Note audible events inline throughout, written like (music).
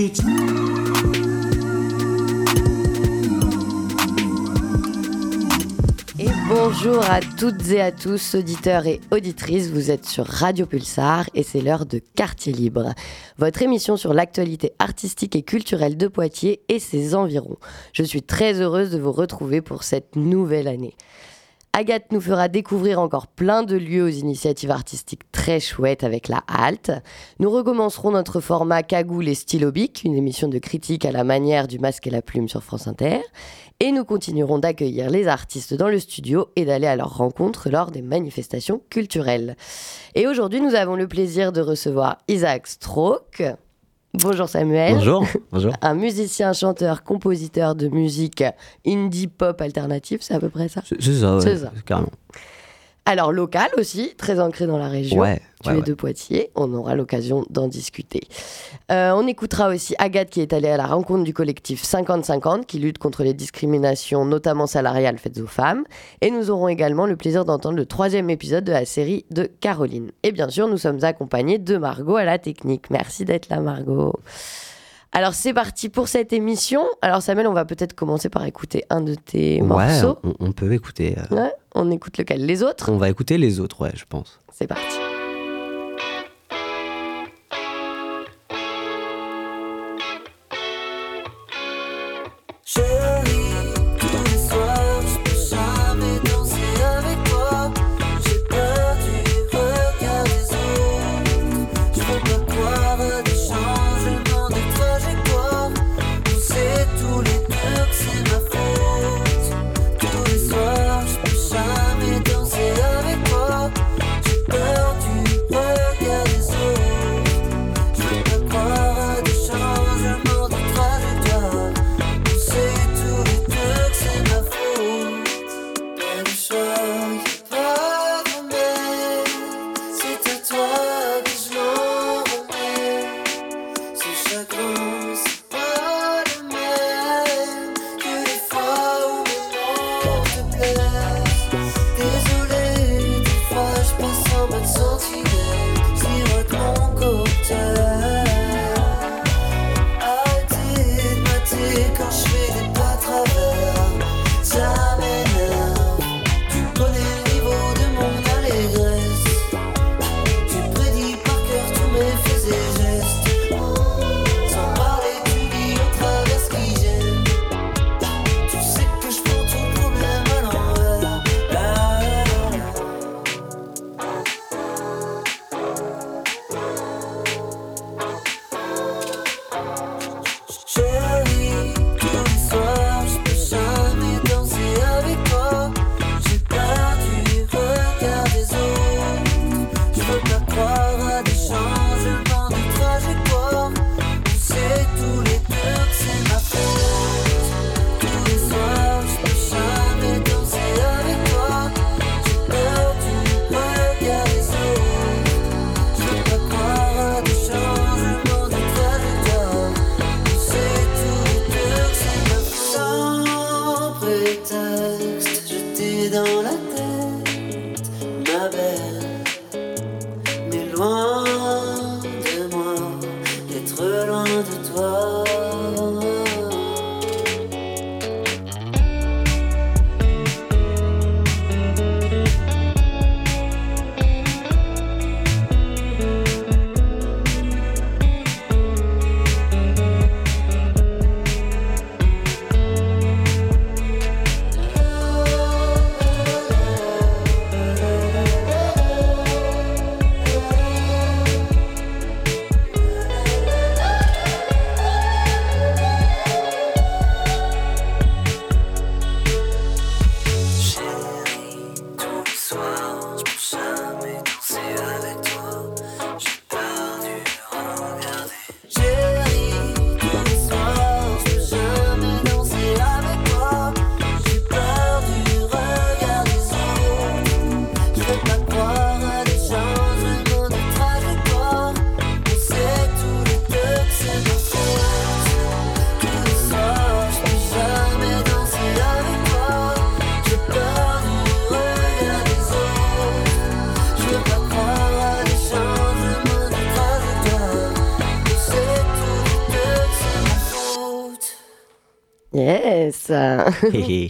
Et bonjour à toutes et à tous, auditeurs et auditrices. Vous êtes sur Radio Pulsar et c'est l'heure de Quartier Libre, votre émission sur l'actualité artistique et culturelle de Poitiers et ses environs. Je suis très heureuse de vous retrouver pour cette nouvelle année. Agathe nous fera découvrir encore plein de lieux aux initiatives artistiques très chouettes avec la halte. Nous recommencerons notre format Cagoule et Stylobic, une émission de critique à la manière du masque et la plume sur France Inter. Et nous continuerons d'accueillir les artistes dans le studio et d'aller à leur rencontre lors des manifestations culturelles. Et aujourd'hui, nous avons le plaisir de recevoir Isaac Stroke. Bonjour Samuel. Bonjour. (laughs) Bonjour. Un musicien, chanteur, compositeur de musique indie pop alternative, c'est à peu près ça? C'est ça, ouais, C'est ça. carrément. Alors local aussi, très ancré dans la région. Ouais, Tu ouais, es ouais. de Poitiers, on aura l'occasion d'en discuter. Euh, on écoutera aussi Agathe qui est allée à la rencontre du collectif 50-50 qui lutte contre les discriminations, notamment salariales faites aux femmes. Et nous aurons également le plaisir d'entendre le troisième épisode de la série de Caroline. Et bien sûr, nous sommes accompagnés de Margot à la technique. Merci d'être là, Margot. Alors c'est parti pour cette émission. Alors Samuel, on va peut-être commencer par écouter un de tes Ouais, morceaux. on, on peut écouter. euh, Ouais, on écoute lequel? Les autres? On va écouter les autres, ouais, je pense. C'est parti.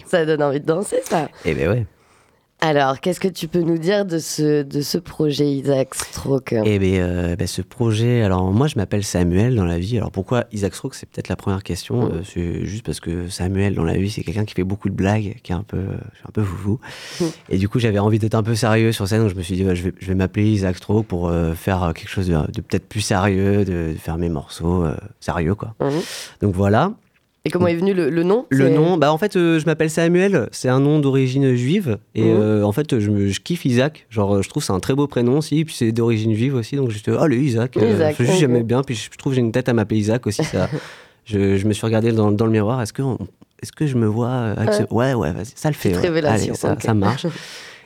Ça donne envie de danser, ça. Eh ben ouais. Alors, qu'est-ce que tu peux nous dire de ce, de ce projet Isaac Stroke? Eh ben, euh, ben, ce projet, alors moi je m'appelle Samuel dans la vie. Alors pourquoi Isaac Stroke C'est peut-être la première question. Mm. Euh, c'est juste parce que Samuel dans la vie, c'est quelqu'un qui fait beaucoup de blagues, qui est un peu, euh, un peu foufou. Mm. Et du coup, j'avais envie d'être un peu sérieux sur scène, donc je me suis dit, ouais, je vais, je vais m'appeler Isaac Stroke pour euh, faire quelque chose de, de peut-être plus sérieux, de, de faire mes morceaux sérieux, quoi. Mhm. Donc voilà. Et comment est venu le, le nom Le nom, bah en fait, euh, je m'appelle Samuel. C'est un nom d'origine juive. Et Mhm. euh, en fait, je, me, je kiffe Isaac. Genre, euh, je trouve que c'est un très beau prénom aussi. Puis c'est d'origine juive aussi. Donc j'étais, oh, le Isaac. euh, Isaac, ok. j'aimais bien. Puis je, trouve que j'ai une tête à m'appeler Isaac aussi. Ça, (laughs) je, je me suis regardé dans, dans le miroir. Est-ce que, est-ce que je me vois euh, ce- Ouais, ouais, vas-y. Ça le fait. Révélation, Allez, ça, ça marche. (laughs)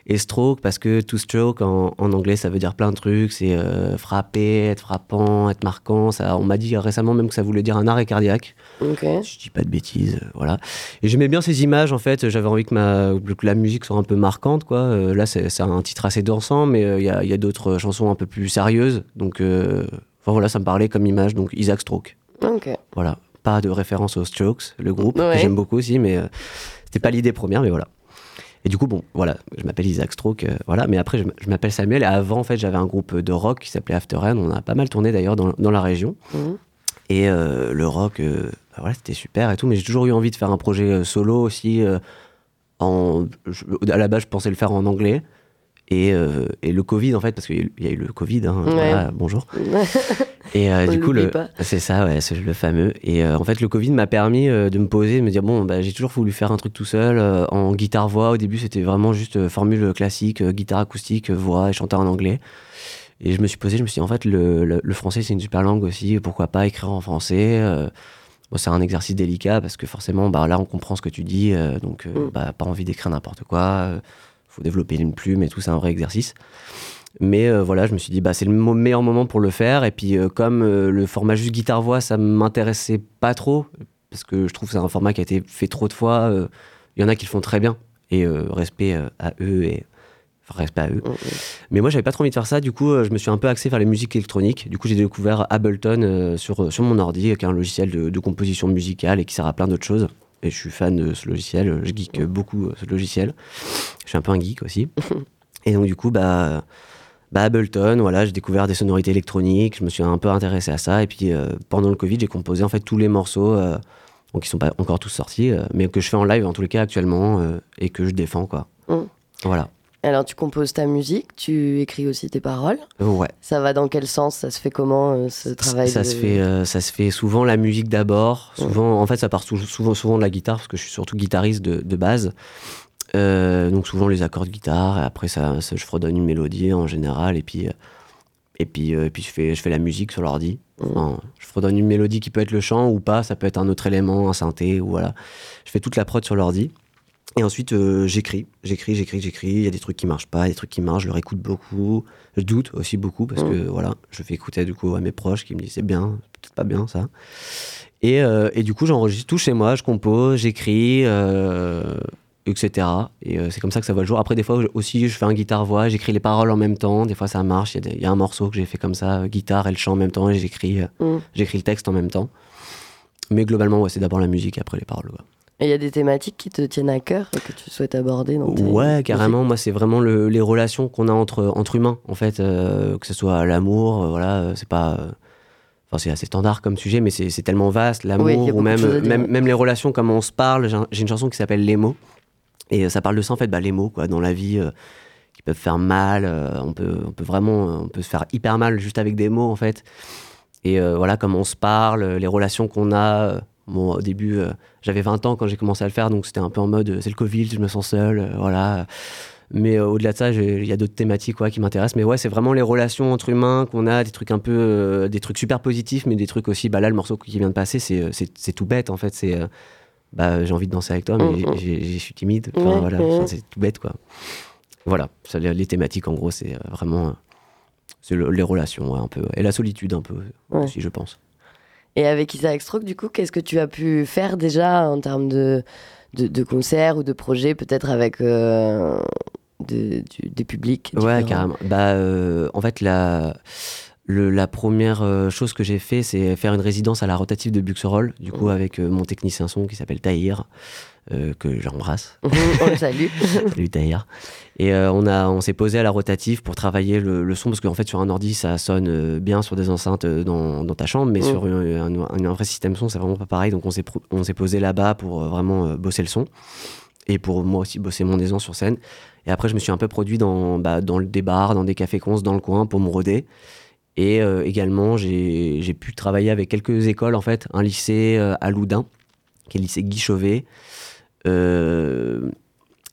Et stroke, parce que to stroke en, en anglais, ça veut dire plein de trucs. C'est euh, frapper, être frappant, être marquant. Ça, on m'a dit récemment même que ça voulait dire un arrêt cardiaque. Ok. Si je dis pas de bêtises, euh, voilà. Et j'aimais bien ces images, en fait. J'avais envie que, ma, que la musique soit un peu marquante, quoi. Euh, là, c'est un titre assez dansant, mais euh, il y a, il y a d'autres chansons un peu plus sérieuses. Donc, enfin voilà, ça me parlait comme image. Donc, Isaac Stroke. Ok. Voilà. Pas de référence aux Strokes, le groupe, Ouais. que j'aime beaucoup aussi, mais c'était pas l'idée première, mais voilà. Et du coup, bon, voilà, je m'appelle Isaac Stroke, euh, voilà, mais après, je m'appelle Samuel, et avant, en fait, j'avais un groupe de rock qui s'appelait After Rain, on a pas mal tourné d'ailleurs dans, dans la région, Mhm. et euh, le rock, euh, bah voilà, c'était super et tout, mais j'ai toujours eu envie de faire un projet solo aussi, en, je- à la base, je pensais le faire en anglais, et, euh, et le Covid, en fait, parce qu'il y a eu- le Covid, hein, Ouais. voilà, bonjour. (laughs) Et euh, du coup, c'est ça, ouais, c'est le fameux. Et euh, en fait, le Covid m'a permis de me poser, de me dire bon, bah, j'ai toujours voulu faire un truc tout seul en guitare voix. Au début, c'était vraiment juste formule classique, guitare acoustique, voix et chanter en anglais. Et je me suis posé, je me suis dit en fait, le, le- le français c'est une super langue aussi. Pourquoi pas écrire en français bon, c'est un exercice délicat parce que forcément, bah, là, on comprend ce que tu dis, donc Mm. bah, pas envie d'écrire n'importe quoi. Faut développer une plume et tout, c'est un vrai exercice. Mais euh, voilà, je me suis dit, bah, c'est le meilleur moment pour le faire. Et puis, euh, comme euh, le format juste guitare-voix, ça m'intéressait pas trop, parce que je trouve que c'est un format qui a été fait trop de fois. Il y en a qui le font très bien. Et respect à eux et. Enfin, respect à eux. Mais moi, j'avais pas trop envie de faire ça. Du coup, je me suis un peu axé vers les musiques électroniques. Du coup, j'ai découvert Ableton sur, sur mon ordi, qui est un logiciel de, de composition musicale et qui sert à plein d'autres choses. Et je suis fan de ce logiciel. Je geek beaucoup euh, ce logiciel. Je suis un peu un geek aussi. (laughs) et donc, du coup, bah, bah, Ableton, voilà, j'ai découvert des sonorités électroniques. Je me suis un peu intéressé à ça. Et puis, euh, pendant le Covid, j'ai composé en fait tous les morceaux. euh, bon, qui sont pas encore tous sortis, euh, mais que je fais en live en tous les cas actuellement et que je défends, quoi. Mm. Voilà. Alors, tu composes ta musique, tu écris aussi tes paroles. Ouais. Ça va dans quel sens? Ça se fait comment euh, ce travail ça de- se fait euh, ça se fait souvent la musique d'abord. Souvent en fait ça part sou- souvent souvent de la guitare parce que je suis surtout guitariste de, de base. Euh, donc souvent les accords de guitare et après ça, ça- je fredonne une mélodie en général et puis et puis et puis je fais je fais la musique sur l'ordi. Enfin, je fredonne une mélodie qui peut être le chant ou pas ça peut être un autre élément un synthé ou voilà. Je fais toute la prod sur l'ordi et ensuite euh, j'écris j'écris j'écris j'écris. Il y a des trucs qui marchent pas des trucs qui marchent. Je leur écoute beaucoup. Je doute aussi beaucoup parce que voilà je fais écouter du coup à mes proches qui me disent c'est bien peut-être pas bien ça. Et, euh, et du coup j'enregistre tout chez moi je compose j'écris euh, etc et euh, c'est comme ça que ça voit le jour. Après des fois aussi je fais un guitare voix j'écris les paroles en même temps. Des fois ça marche. Il y a y, un morceau que j'ai fait comme ça guitare et le chant en même temps et j'écris euh, Mm. j'écris le texte en même temps. Mais globalement ouais, c'est d'abord la musique et après les paroles quoi. Et il y a des thématiques qui te tiennent à cœur et que tu souhaites aborder dans tes Ouais, carrément. Moi, c'est vraiment le- les relations qu'on a entre, entre humains, en fait. euh, que ce soit l'amour, euh, voilà, euh, c'est pas. Enfin, c'est assez standard comme sujet, mais c'est tellement vaste. L'amour, Oui, ou même, même, même les relations, comment on se parle. J'ai un- J'ai une chanson qui s'appelle Les mots. Et ça parle de ça, en fait, bah, les mots, quoi, dans la vie, euh, qui peuvent faire mal. on, peut, on peut vraiment. On peut se faire hyper mal juste avec des mots, en fait. Et voilà, comment on se parle, les relations qu'on a. Bon, au début, euh, j'avais 20 ans quand j'ai commencé à le faire, donc c'était un peu en mode euh, c'est le Covid, je me sens seul, euh, voilà. Mais au-delà de ça, il y a d'autres thématiques ouais, qui m'intéressent. Mais ouais, c'est vraiment les relations entre humains qu'on a, des trucs un peu, des trucs super positifs, mais des trucs aussi. Bah là, le morceau qui vient de passer, c'est, tout bête en fait. C'est, bah j'ai envie de danser avec toi, mais j'ai- j'ai- je suis timide. Enfin, voilà. Enfin, c'est tout bête quoi. Voilà, ça, les, les thématiques en gros, c'est vraiment, c'est le- les relations ouais, un peu, et la solitude un peu Ouais. aussi, je pense. Et avec Isaac Stroke, du coup, qu'est-ce que tu as pu faire déjà en termes de, de, de concerts ou de projets, peut-être avec euh, de- du- des publics Ouais, différents carrément. Bah, euh, en fait, la... le- la première euh, chose que j'ai fait, c'est faire une résidence à la rotative de Buxerolles, du coup, avec mon technicien son qui s'appelle Tahir, que j'embrasse. (laughs) On le salue. (laughs) Salut Tahir. Et euh, on, a, on s'est posé à la rotative pour travailler le, le son, parce qu'en fait, sur un ordi, ça sonne euh, bien sur des enceintes euh, dans, dans ta chambre, mais Mm. sur un, un- un vrai système son, c'est vraiment pas pareil. Donc, on s'est, pro- on s'est posé là-bas pour euh, vraiment euh, bosser le son, et pour moi aussi bosser mon aisance sur scène. Et après, je me suis un peu produit dans, bah, dans des bars, dans des cafés cons dans le coin pour me roder. Et euh, également, j'ai, j'ai pu travailler avec quelques écoles, en fait. Un lycée euh, à Loudun, qui est le lycée Guy Chauvet. Euh,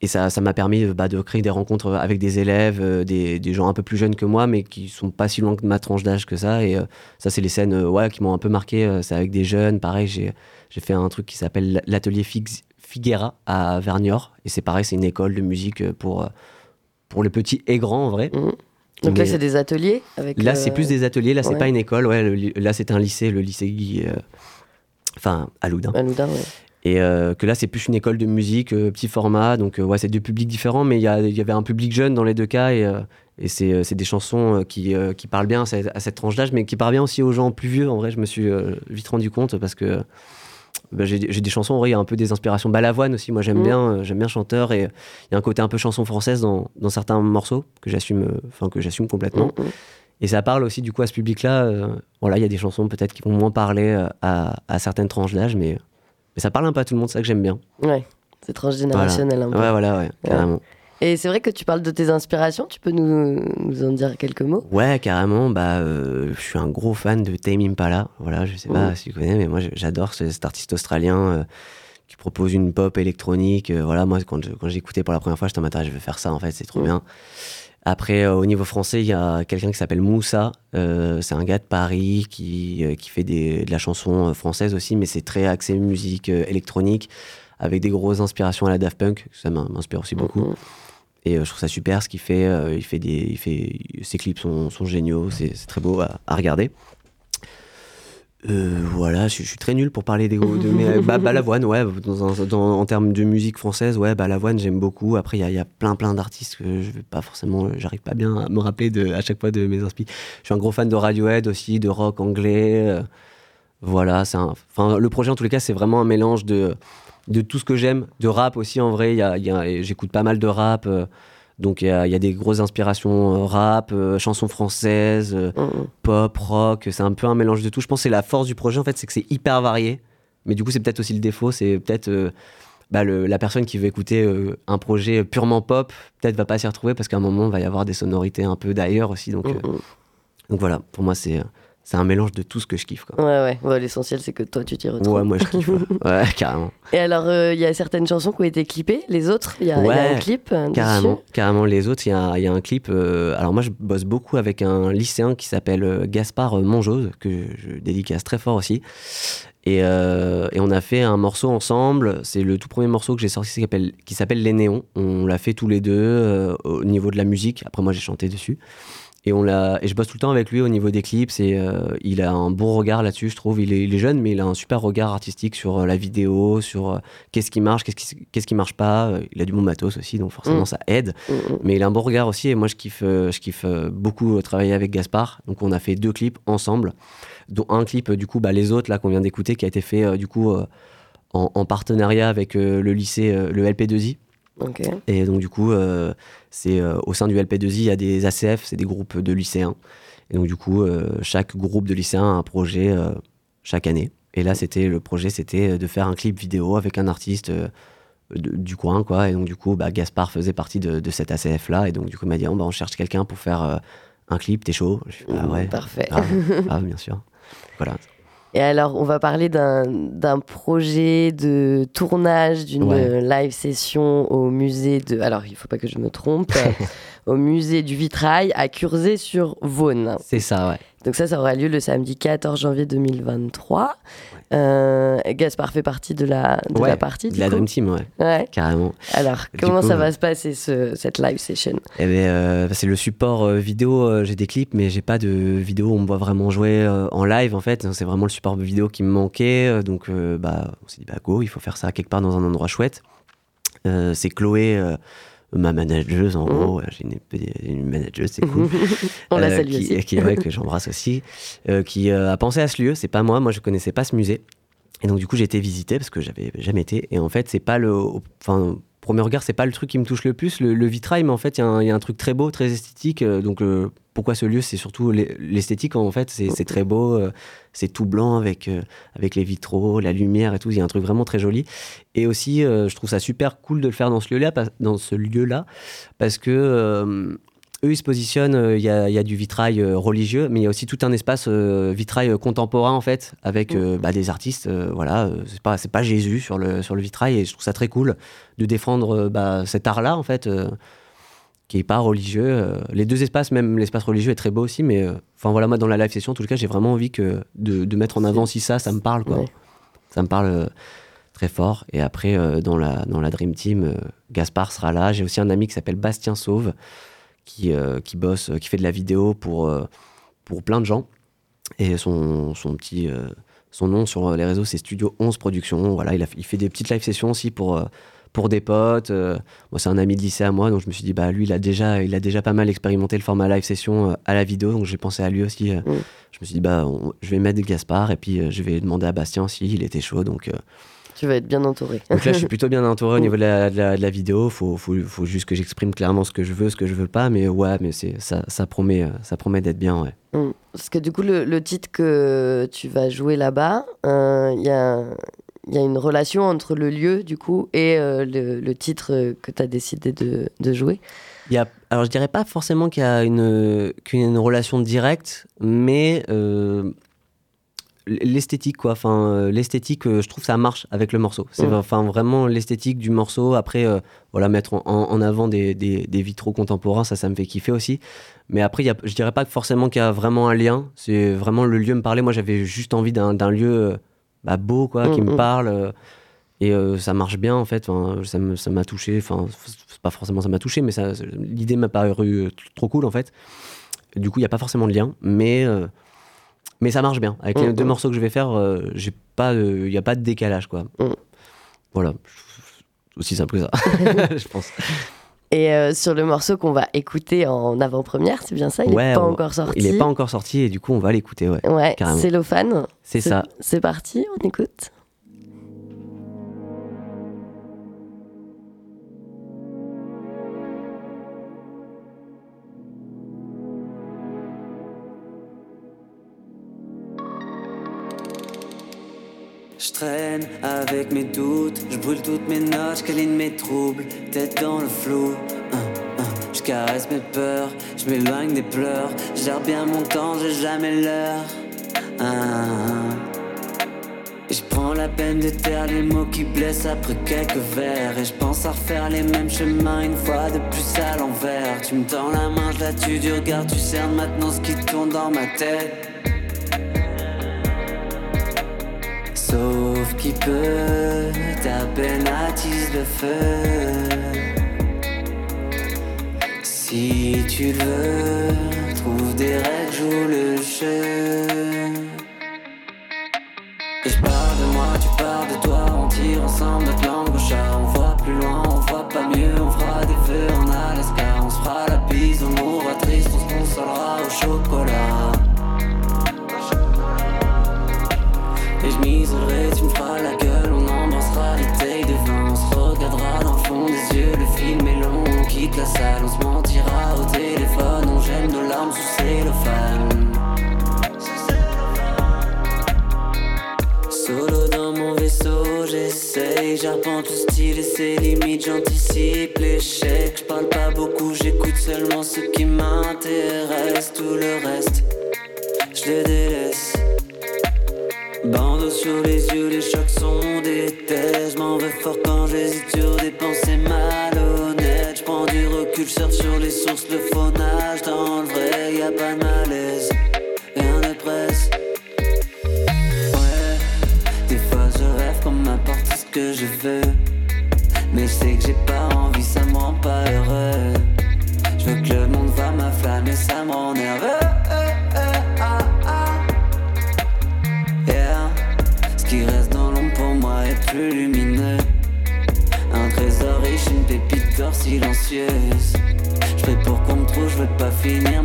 et ça, ça m'a permis bah, de créer des rencontres avec des élèves, euh, des, des gens un peu plus jeunes que moi, mais qui sont pas si loin que ma tranche d'âge que ça. Et euh, ça, c'est les scènes ouais, qui m'ont un peu marqué. c'est avec des jeunes. Pareil, j'ai, j'ai fait un truc qui s'appelle l'atelier Fix- Figuera à Vernior. Et c'est pareil, c'est une école de musique pour, pour les petits et grands en vrai. Mhm. Donc là, c'est des ateliers avec. Là, c'est plus des ateliers. Là, c'est ouais. pas une école. Ouais, le là, c'est un lycée, le lycée Guy. euh, Enfin, à Loudun. à Loudun, ouais. Et euh, que là, c'est plus une école de musique, euh, petit format. Donc, euh, ouais, c'est deux publics différents, mais il y, avait un public jeune dans les deux cas. Et, et c'est des chansons qui, qui parlent bien à cette, à cette tranche d'âge, mais qui parlent bien aussi aux gens plus vieux. En vrai, je me suis vite rendu compte parce que bah, j'ai des chansons, en vrai, il y a un peu des inspirations. Balavoine aussi, moi, j'aime Mhm. bien, euh, j'aime bien chanteur. Et il y a un côté un peu chanson française dans, dans certains morceaux que j'assume euh, enfin, que j'assume complètement. Mhm. Et ça parle aussi du coup à ce public-là. euh, voilà, il y a des chansons peut-être qui vont moins parler à, à certaines tranches d'âge, mais, mais ça parle un peu à tout le monde, c'est ça que j'aime bien. Ouais, c'est transgénérationnel un peu. Ouais, voilà, ouais, carrément. Et c'est vrai que tu parles de tes inspirations, tu peux nous, nous en dire quelques mots? Ouais, carrément. Bah, euh, je suis un gros fan de Tame Impala. Voilà, je sais pas Mhm. si tu connais, mais moi j'adore ce- cet artiste australien euh, qui propose une pop électronique. Euh, voilà, moi quand écouté pour la première fois, je me je vais faire ça en fait, c'est trop Mhm. bien. Après, euh, au niveau français, il y a quelqu'un qui s'appelle Moussa. Euh, c'est un gars de Paris qui, euh, qui fait des- de la chanson française aussi, mais c'est très axé musique électronique, avec des grosses inspirations à la Daft Punk. Ça m'in- m'inspire aussi beaucoup. Mhm. Et je trouve ça super ce qu'il fait. il fait des, il fait, ses clips sont, sont géniaux, c'est c'est très beau à, à regarder. Euh, voilà, je, suis très nul pour parler des de bah, Balavoine, ouais, en termes de musique française, ouais, Balavoine, j'aime beaucoup. Après, il y a, plein, plein d'artistes que je vais pas forcément, j'arrive pas bien à me rappeler de, à chaque fois de mes inspirations. Je suis un gros fan de Radiohead aussi, de rock anglais. euh, voilà, c'est enfin, le projet en tous les cas, c'est vraiment un mélange de, de tout ce que j'aime, de rap aussi en vrai. y a- J'écoute pas mal de rap, euh, donc il y a, il y a des grosses inspirations euh, rap, euh, chansons françaises, euh, Mhm. pop, rock. C'est un peu un mélange de tout. Je pense que c'est la force du projet en fait, c'est que c'est hyper varié. Mais du coup, c'est peut-être aussi le défaut, c'est peut-être euh, bah, la personne qui veut écouter un projet purement pop, peut-être va pas s'y retrouver parce qu'à un moment, il va y avoir des sonorités un peu d'ailleurs aussi. Donc, donc voilà, pour moi, c'est c'est un mélange de tout ce que je kiffe. Quoi. Ouais, ouais, ouais, l'essentiel c'est que toi tu t'y retrouves. Ouais, moi je kiffe. ouais. (laughs) Ouais, carrément. Et alors, euh, il y a certaines chansons qui ont été clippées, les autres, il y, a y un clip euh, dessus. Carrément, carrément. Les autres, il y a, y a un clip. euh, alors moi, je bosse beaucoup avec un lycéen qui s'appelle euh, Gaspard Monjose, que je dédicace très fort aussi. Et, euh, et on a fait un morceau ensemble. C'est le tout premier morceau que j'ai sorti qui s'appelle- qui s'appelle Les Néons. On l'a fait tous les deux euh, au niveau de la musique. Après, moi, j'ai chanté dessus. Et, on l'a, et je bosse tout le temps avec lui au niveau des clips. Et, euh, il a un bon regard là-dessus, je trouve. Il est, il est jeune, mais il a un super regard artistique sur euh, la vidéo, sur euh, qu'est-ce qui marche, qu'est-ce qui, qu'est-ce qui marche pas. Il a du bon matos aussi, donc forcément Mm. ça aide. Mhm. Mais il a un bon regard aussi. Et moi, je kiffe, je kiffe beaucoup travailler avec Gaspard. Donc, on a fait deux clips ensemble, dont un clip, du coup, bah, les autres là qu'on vient d'écouter, qui a été fait du coup en, en partenariat avec le lycée, le LP2I. Et donc, du coup, euh, c'est euh, au sein du LP2I, il y a des ACF, c'est des groupes de lycéens. Et donc, du coup, euh, chaque groupe de lycéens a un projet chaque année. Et là, c'était le projet, c'était de faire un clip vidéo avec un artiste de- du coin, quoi. Et donc, du coup, bah, Gaspard faisait partie de, de cet ACF-là. Et donc, du coup, il m'a dit, Oh, bah, on cherche quelqu'un pour faire un clip, t'es chaud? Je fais, Ah ouais, Parfait. grave, (laughs) bien sûr. Voilà. Et alors, on va parler d'un d'un projet de tournage d'une Ouais. live session au musée de. Alors, il faut pas que je me trompe. (laughs) au musée du vitrail à Curzé-sur-Vaune. C'est ça, ouais. Donc, ça, ça aura lieu le samedi 14 janvier 2023. Euh, Gaspard fait partie de la, de Ouais, la partie. De du la coup. Dream Team, ouais, Ouais. carrément. Alors, comment coup, ça euh, va se passer, ce- cette live session? Eh ben, euh, c'est le support euh, vidéo. j'ai des clips, mais j'ai pas de vidéo où on me voit vraiment jouer en live en fait. C'est vraiment le support vidéo qui me manquait. donc, bah, on s'est dit, bah go, il faut faire ça quelque part dans un endroit chouette. C'est Chloé ma manageuse en Mhm. gros. euh, J'ai une, une manageuse, c'est cool. (laughs) On la Euh, salue qui, aussi. qui- ouais, que (laughs) j'embrasse aussi, euh, qui a pensé à ce lieu. C'est pas moi, moi je connaissais pas ce musée. Et donc du coup j'ai été visiter parce que j'avais jamais été. Et en fait c'est pas le, enfin premier regard c'est pas le truc qui me touche le plus, le, vitrail, mais en fait il y, a un- truc très beau, très esthétique. euh, donc euh, pourquoi ce lieu C'est surtout l'e- l'esthétique en fait. C'est très beau, euh, c'est tout blanc avec les vitraux, la lumière et tout. Il y a un truc vraiment très joli. Et aussi je trouve ça super cool de le faire dans ce lieu-là, parce que eux, ils se positionnent, euh, il y, a, il y a du vitrail euh, religieux, mais il y a aussi tout un espace euh, vitrail contemporain, en fait, avec euh, bah, des artistes. voilà, c'est pas, pas Jésus sur le, sur le vitrail, et je trouve ça très cool de défendre bah, cet art-là, en fait, qui est pas religieux. les deux espaces, même l'espace religieux est très beau aussi, mais euh, enfin voilà, moi, dans la live session, en tout cas, j'ai vraiment envie que, de, de mettre en avant aussi ça, ça me parle, quoi. Ouais. Ça me parle euh, très fort. Et après, euh, dans, la, dans la Dream Team, Gaspard sera là. J'ai aussi un ami qui s'appelle Bastien Sauve, qui, euh, qui bosse, euh, qui fait de la vidéo pour, euh, pour plein de gens. Et son, son petit. son nom sur les réseaux, c'est Studio 11 Productions. Voilà, il, a, il fait des petites live sessions aussi pour, pour des potes. moi, c'est un ami de lycée à moi, donc je me suis dit, bah, lui, il a déjà, il a déjà pas mal expérimenté le format live session à la vidéo, donc j'ai pensé à lui aussi. Mm. Je me suis dit, bah, on- je vais mettre Gaspard et puis je vais demander à Bastien s'il était chaud. Donc, euh, Tu vas être bien entouré. donc là, je suis (laughs) plutôt bien entouré au niveau de la, de la- de la vidéo. Faut, faut, faut juste que j'exprime clairement ce que je veux, ce que je veux pas. Mais ouais, mais c'est ça, ça promet, euh, ça promet d'être bien. Ouais. Mm. Parce que du coup, le, le titre que tu vas jouer là-bas, euh, il y, a, il y a une relation entre le lieu, du coup, et euh, le, le titre que tu as décidé de, de jouer. Il y a, alors je dirais pas forcément qu'il y a une, relation directe, mais euh, l'esthétique quoi. Enfin, euh, l'esthétique, euh, je trouve ça marche avec le morceau. C'est enfin vraiment l'esthétique du morceau. Après, euh, voilà, mettre en, en avant des, des, des vitraux contemporains, ça, ça me fait kiffer aussi. Mais après, y a, je dirais pas forcément qu'il y a vraiment un lien. C'est vraiment le lieu me parlait. Moi, j'avais juste envie d'un lieu bah, beau, quoi, qui Mm, me mm. parle. et ça marche bien en fait. Enfin, ça m'a touché. Enfin, pas forcément ça m'a touché, mais ça, l'idée m'a paru trop cool en fait. Du coup, il n'y a pas forcément de lien, mais mais ça marche bien. Avec les Mm, deux mm. morceaux que je vais faire, euh, j'ai pas, il n'y a pas de décalage quoi. Mm. Voilà, aussi simple que ça, (laughs) je pense. Et euh, sur le morceau qu'on va écouter en avant-première, c'est bien ça? Il Ouais, n'est pas on- encore sorti. Il n'est pas encore sorti et du coup, on va l'écouter. Ouais, Ouais, cellophane. c'est ça. C'est parti, on écoute. Je traîne avec mes doutes, je brûle toutes mes notes, je câline mes troubles, tête dans le flou. Hein, hein. Je caresse mes peurs, je m'éloigne des pleurs, je bien mon temps, j'ai jamais l'heure. Hein, hein. Et je prends la peine de taire les mots qui blessent après quelques verres Et je pense à refaire les mêmes chemins une fois de plus à l'envers Tu me tends la main, je la tue du regard, tu cernes maintenant ce qui tourne dans ma tête Sauf qui peut, ta peine attise le feu. Si tu veux, trouve des règles, joue le jeu. Et je parle de moi, tu parles de toi, on tire ensemble notre langue la salle, on se mentira au téléphone, on gêne nos larmes sous cellophane. Solo dans mon vaisseau, j'essaye, j'arpente tout style et ses limites, j'anticipe l'échec, je parle pas beaucoup, j'écoute seulement ce qui m'intéresse, tout le reste, je le délaisse. Bandeau sur les yeux, les chocs sont des thèses. M'en vais fort quand j'hésite sur des pensées malhonnêtes. Recul, cherche sur les sources, le faunage. Dans le vrai, y a pas de malaise, rien ne presse. Ouais, des fois je rêve qu'on m'apporte ce que je veux. Mais je que j'ai pas envie, ça me rend pas heureux. Je veux que le monde va m'afflammer, ça me rend nerveux. Ce qui reste dans l'ombre pour moi est plus lumineux. Un trésor riche, une pépite corps silencieuse. Je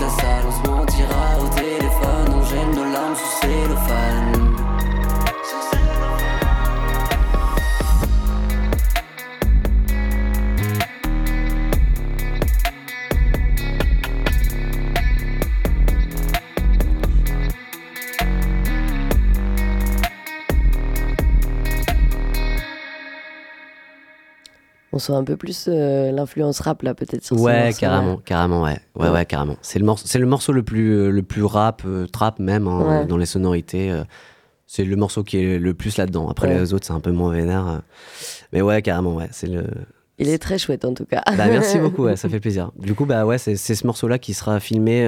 la salle, on se mentira au téléphone, on gêne nos larmes sous cellophane. On sent un peu plus euh, l'influence rap là, peut-être sur ce Ouais, morceau, carrément, carrément, ouais. Ouais, Ouais. ouais, carrément. C'est le morceau, c'est le morceau le plus, euh, le plus rap, euh, trap même, hein, Ouais. dans les sonorités. c'est le morceau qui est le plus là-dedans. Après, Ouais. les autres, c'est un peu moins vénère. Mais ouais, carrément, ouais. C'est le. Il est très chouette en tout cas. Bah, merci (laughs) beaucoup, ouais, ça fait plaisir. Du coup, bah ouais, c'est ce morceau-là qui sera filmé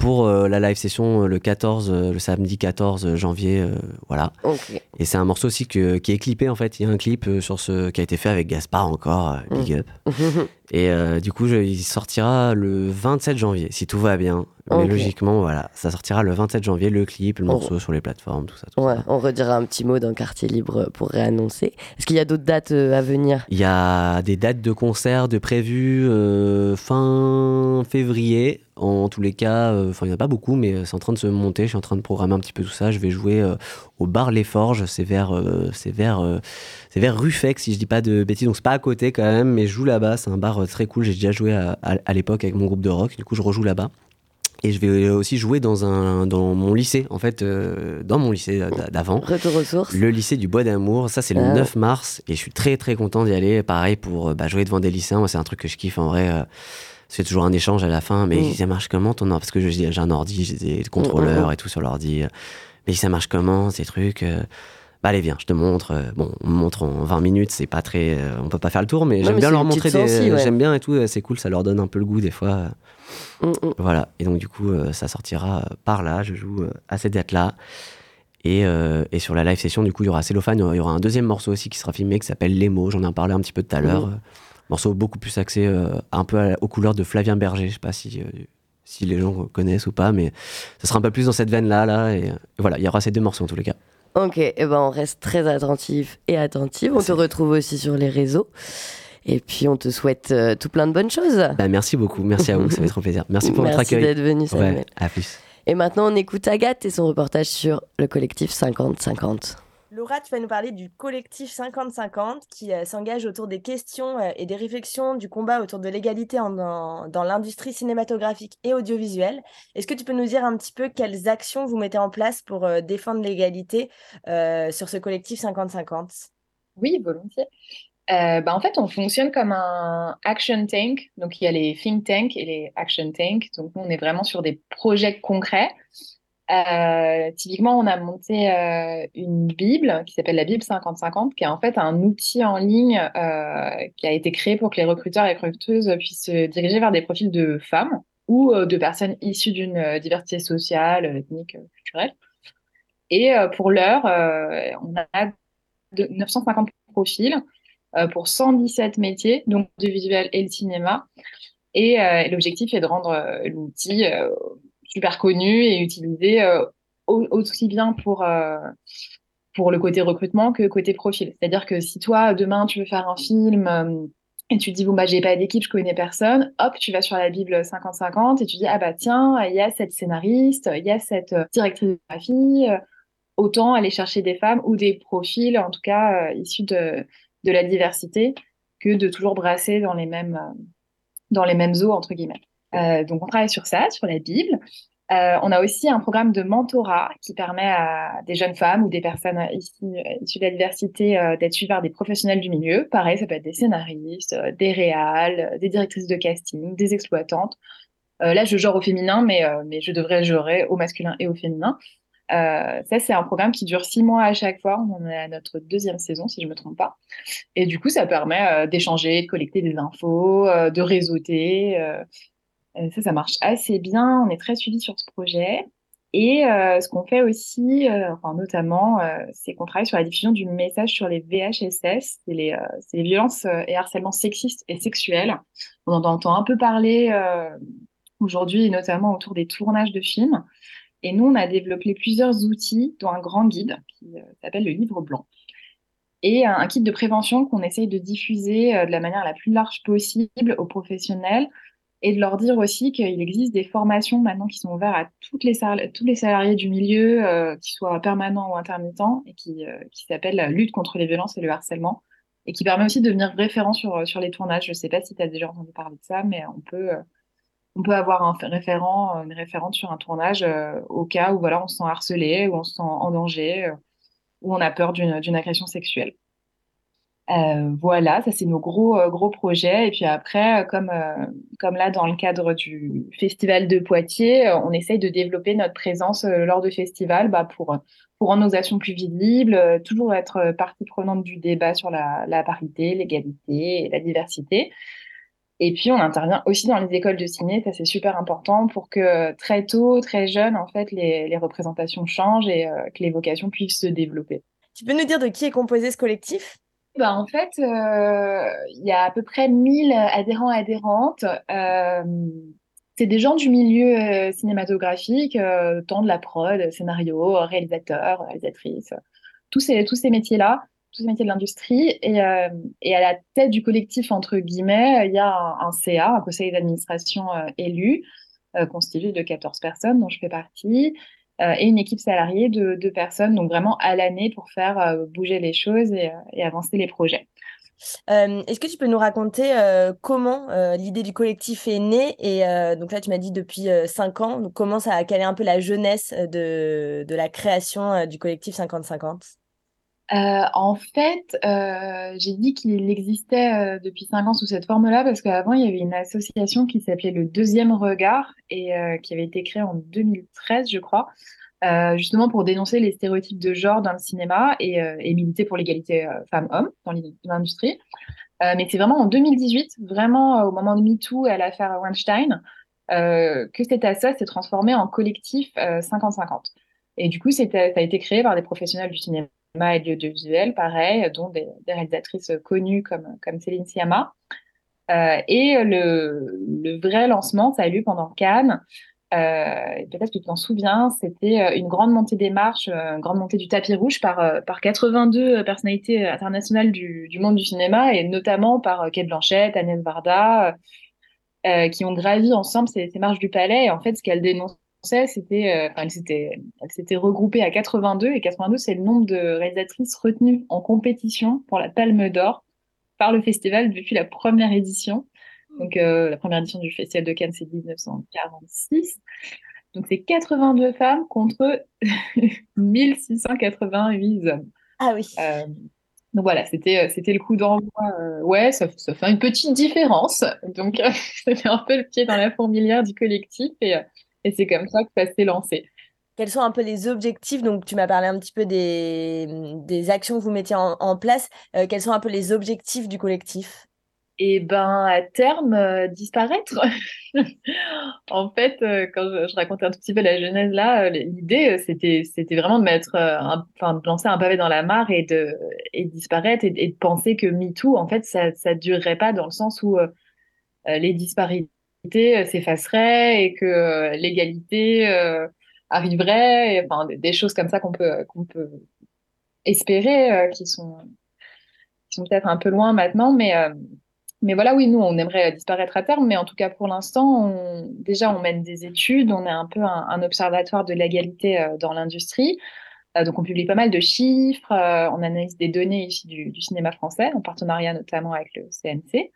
pour euh, la live session euh, le 14, euh, le samedi 14 janvier, euh, voilà. Et c'est un morceau aussi que- qui est clippé en fait. Il y a un clip sur ce qui a été fait avec Gaspard encore, big up. (laughs) Et euh, du coup, je- il sortira le 27 janvier, si tout va bien. Mais logiquement, voilà, ça sortira le 27 janvier, le clip, le morceau sur les plateformes, tout ça. tout Ouais, ça. on redira un petit mot d'un quartier libre pour réannoncer. Est-ce qu'il y a d'autres dates euh, à venir? Il y a des dates de concerts de prévues euh, fin février. En tous les cas, euh, enfin, il n'y en a pas beaucoup, mais c'est en train de se monter. Je suis en train de programmer un petit peu tout ça. Je vais jouer au bar Les Forges. C'est vers, euh, c'est vers, euh, c'est vers Ruffec, si je dis pas de bêtises. Donc, c'est pas à côté quand même, mais je joue là-bas. C'est un bar euh, très cool. J'ai déjà joué à, à- à l'époque avec mon groupe de rock. Du coup, je rejoue là-bas. Et je vais aussi jouer dans, un, dans mon lycée, en fait, euh, dans mon lycée d'a- d'avant. Retour aux sources Le lycée du Bois d'Amour, ça c'est le Ah. 9 mars et je suis très très content d'y aller. Pareil pour euh, bah, jouer devant des lycéens, moi c'est un truc que je kiffe en vrai. euh, c'est toujours un échange à la fin, mais Mm. ça marche comment ton ordi Parce que j'ai un ordi, j'ai des contrôleurs Mm, mm, et tout sur l'ordi. Mais ça marche comment ces trucs euh, Bah allez viens, je te montre. euh, Bon, on me montre en 20 minutes, c'est pas très, euh, on peut pas faire le tour, mais j'aime bien leur montrer des, ouais. j'aime bien et tout. C'est cool, ça leur donne un peu le goût des fois. Mm, mm. voilà. Et donc, du coup, ça sortira par là. Je joue à cette date-là. Et, euh, et sur la live session, du coup, il y aura Cellophane. Il y aura un deuxième morceau aussi qui sera filmé qui s'appelle Les mots. J'en ai parlé un petit peu tout à l'heure. Mhm. Euh, Morceau beaucoup plus axé euh, un peu à- aux couleurs de Flavien Berger. Je sais pas si, euh, si les gens connaissent ou pas, mais ça sera un peu plus dans cette veine-là. Là, et, voilà, il y aura ces deux morceaux en tous les cas. Ok, et ben on reste très attentif et attentif. On te Merci. retrouve aussi sur les réseaux. Et puis on te souhaite euh, tout plein de bonnes choses. Bah, merci beaucoup. Merci à vous. Ça fait trop plaisir. Merci pour votre Merci accueil. d'être venu, Samuel. Ouais, à plus. Et maintenant, on écoute Agathe et son reportage sur le collectif 50-50. Laura, tu vas nous parler du collectif 50-50 qui euh, s'engage autour des questions euh, et des réflexions du combat autour de l'égalité dans, l'industrie cinématographique et audiovisuelle. Est-ce que tu peux nous dire un petit peu quelles actions vous mettez en place pour euh, défendre l'égalité sur ce collectif 50-50 Oui, volontiers. Bah, en fait, on fonctionne comme un action tank. Donc, il y a les think tanks et les action tanks. Donc, nous, on est vraiment sur des projets concrets. Euh, typiquement, on a monté euh, une Bible qui s'appelle la Bible 50-50, qui est en fait un outil en ligne euh, qui a été créé pour que les recruteurs et recruteuses puissent se diriger vers des profils de femmes ou de personnes issues d'une diversité sociale, ethnique, culturelle. Et pour l'heure, on a de 950 profils pour 117 métiers, donc l'audiovisuel et le cinéma. Et l'objectif est de rendre l'outil super connu et utilisé euh, au- aussi bien pour, euh, pour le côté recrutement que côté profil. C'est-à-dire que si toi, demain, tu veux faire un film euh, et tu te dis, bon, bah, j'ai pas d'équipe, je connais personne. Hop, tu vas sur la Bible 50-50 et tu dis, ah bah tiens, il y a cette scénariste, il y a cette directrice de graphie. Autant aller chercher des femmes ou des profils, en tout cas, issus de, de la diversité, que de toujours brasser dans les mêmes, euh, dans les mêmes eaux, entre guillemets. Euh, donc, on travaille sur ça, sur la Bible. Euh, on a aussi un programme de mentorat qui permet à des jeunes femmes ou des personnes issues, de la diversité euh, d'être suivies par des professionnels du milieu. Pareil, ça peut être des scénaristes, des réals, des directrices de casting, des exploitantes. Là, je genre au féminin, mais, je devrais genrer au masculin et au féminin. Ça, c'est un programme qui dure six mois à chaque fois. On est à notre deuxième saison, si je me trompe pas. Et du coup, ça permet d'échanger, de collecter des infos, de réseauter. Euh, ça, ça marche assez bien. On est très suivi sur ce projet. Et euh, ce qu'on fait aussi, euh, notamment, c'est qu'on travaille sur la diffusion du message sur les VHSS, c'est les, les violences et harcèlements sexistes et sexuels. On en entend un peu parler aujourd'hui, notamment autour des tournages de films. Et nous, on a développé plusieurs outils, dont un grand guide qui s'appelle le livre blanc. Et un, un kit de prévention qu'on essaye de diffuser de la manière la plus large possible aux professionnels et de leur dire aussi qu'il existe des formations maintenant qui sont ouvertes à tous les salariés du milieu, euh, qu'ils soient permanents ou intermittents, et qui, euh, qui s'appelle la lutte contre les violences et le harcèlement, et qui permet aussi de devenir référent sur, sur les tournages. Je ne sais pas si tu as déjà entendu parler de ça, mais on peut, euh, on peut avoir un référent, une référente sur un tournage euh, au cas où voilà, on se sent harcelé, ou on se sent en danger, euh, ou on a peur d'une agression sexuelle. Euh, voilà, ça c'est nos gros euh, gros projets. Et puis après, euh, comme comme là dans le cadre du festival de Poitiers, on essaye de développer notre présence lors de festivals, bah, pour pour rendre nos actions plus visibles, toujours être partie prenante du débat sur la, parité, l'égalité la diversité. Et puis on intervient aussi dans les écoles de ciné, ça c'est super important pour que très tôt, très jeune, en fait, les représentations changent et que les vocations puissent se développer. Tu peux nous dire de qui est composé ce collectif? Bah, en fait, euh, il y a à peu près 1000 adhérents adhérentes. Euh, c'est des gens du milieu euh, cinématographique, tant de la prod, scénario, réalisateur, réalisatrice, tous ces, tous ces métiers-là, tous ces métiers de l'industrie. Et, et à la tête du collectif, entre guillemets, il y a un, CA, un conseil d'administration élu, constitué de 14 personnes, dont je fais partie et une équipe salariée de personnes, donc vraiment à l'année pour faire euh, bouger les choses et, euh, avancer les projets. Euh, est-ce que tu peux nous raconter euh, comment euh, l'idée du collectif est née? Et euh, donc là, tu m'as dit depuis euh, cinq ans. Donc comment ça a est un peu la jeunesse euh, de, la création euh, du collectif 50-50? Euh, en fait, euh, j'ai dit qu'il existait euh, depuis cinq ans sous cette forme-là parce qu'avant, il y avait une association qui s'appelait Le Deuxième Regard et euh, qui avait été créée en 2013, je crois, euh, justement pour dénoncer les stéréotypes de genre dans le cinéma et, euh, et militer pour l'égalité femmes-hommes dans l'in- l'industrie. Mais c'est vraiment en 2018, vraiment au moment de MeToo et à l'affaire Weinstein, que cet association s'est transformé en collectif euh, 50-50. Et du coup, ça a été créé par des professionnels du cinéma et de l'audiovisuel, pareil, dont des, réalisatrices connues comme, comme Céline Sciamma. Euh, et le, le vrai lancement, ça a eu lieu pendant Cannes. Euh, et peut-être que tu t'en souviens, c'était euh, une grande montée des marches, euh, une grande montée du tapis rouge par, par 82 personnalités internationales du, du monde du cinéma, et notamment par Kate Blanchett, Agnès Varda, qui ont gravi ensemble ces, ces marches du palais. Et en fait, ce qu'elles dénonçaient, c'était, euh, elles s'étaient regroupées à 82, et 82, c'est le nombre de réalisatrices retenues en compétition pour la Palme d'Or par le festival depuis la première édition. Donc, euh, la première édition du Festival de Cannes, c'est 1946. Donc, c'est 82 femmes contre (laughs) 1688 hommes. Ah oui. Euh, donc voilà, c'était c'était le coup d'envoi. ouais, ça, ça fait une petite différence. Donc, (laughs) c'était un peu le pied dans la fourmilière du collectif et, et c'est comme ça que ça s'est lancé. Quels sont un peu les objectifs? Donc, tu m'as parlé un petit peu des, des actions que vous mettiez en, en place. Euh, quels sont un peu les objectifs du collectif? Et ben, à terme, euh, disparaître. (laughs) En fait, euh, quand je, je racontais un tout petit peu la genèse là, euh, l'idée, c'était, c'était vraiment de mettre, enfin, de lancer un pavé dans la mare et de, et de disparaître et, et de penser que MeToo, en fait, ça, ça durerait pas dans le sens où les disparités euh, s'effaceraient et que euh, l'égalité euh, arriverait, enfin, des, choses comme ça qu'on peut, qu'on peut espérer, qui sont, qui sont peut-être un peu loin maintenant, mais, Mais voilà, oui, nous, on aimerait disparaître à terme, mais en tout cas, pour l'instant, déjà, on mène des études, on est un peu un, observatoire de l'égalité dans l'industrie. Donc, on publie pas mal de chiffres, on analyse des données ici du, cinéma français, en partenariat notamment avec le CNC.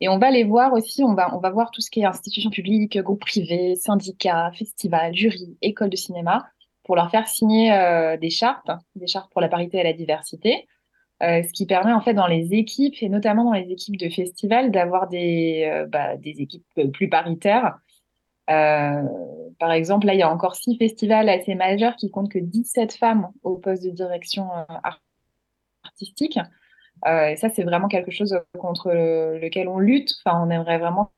Et on va les voir aussi, on va, on va voir tout ce qui est institutions publiques, groupes privés, syndicats, festivals, jurys, écoles de cinéma, pour leur faire signer euh, des chartes, des chartes pour la parité et la diversité. Euh, ce qui permet en fait dans les équipes et notamment dans les équipes de festivals d'avoir des, euh, bah, des équipes plus paritaires. Par exemple, là, il y a encore six festivals assez majeurs qui comptent que 17 femmes au poste de direction artistique. Euh, et ça, c'est vraiment quelque chose contre le, lequel on lutte. Enfin, on aimerait vraiment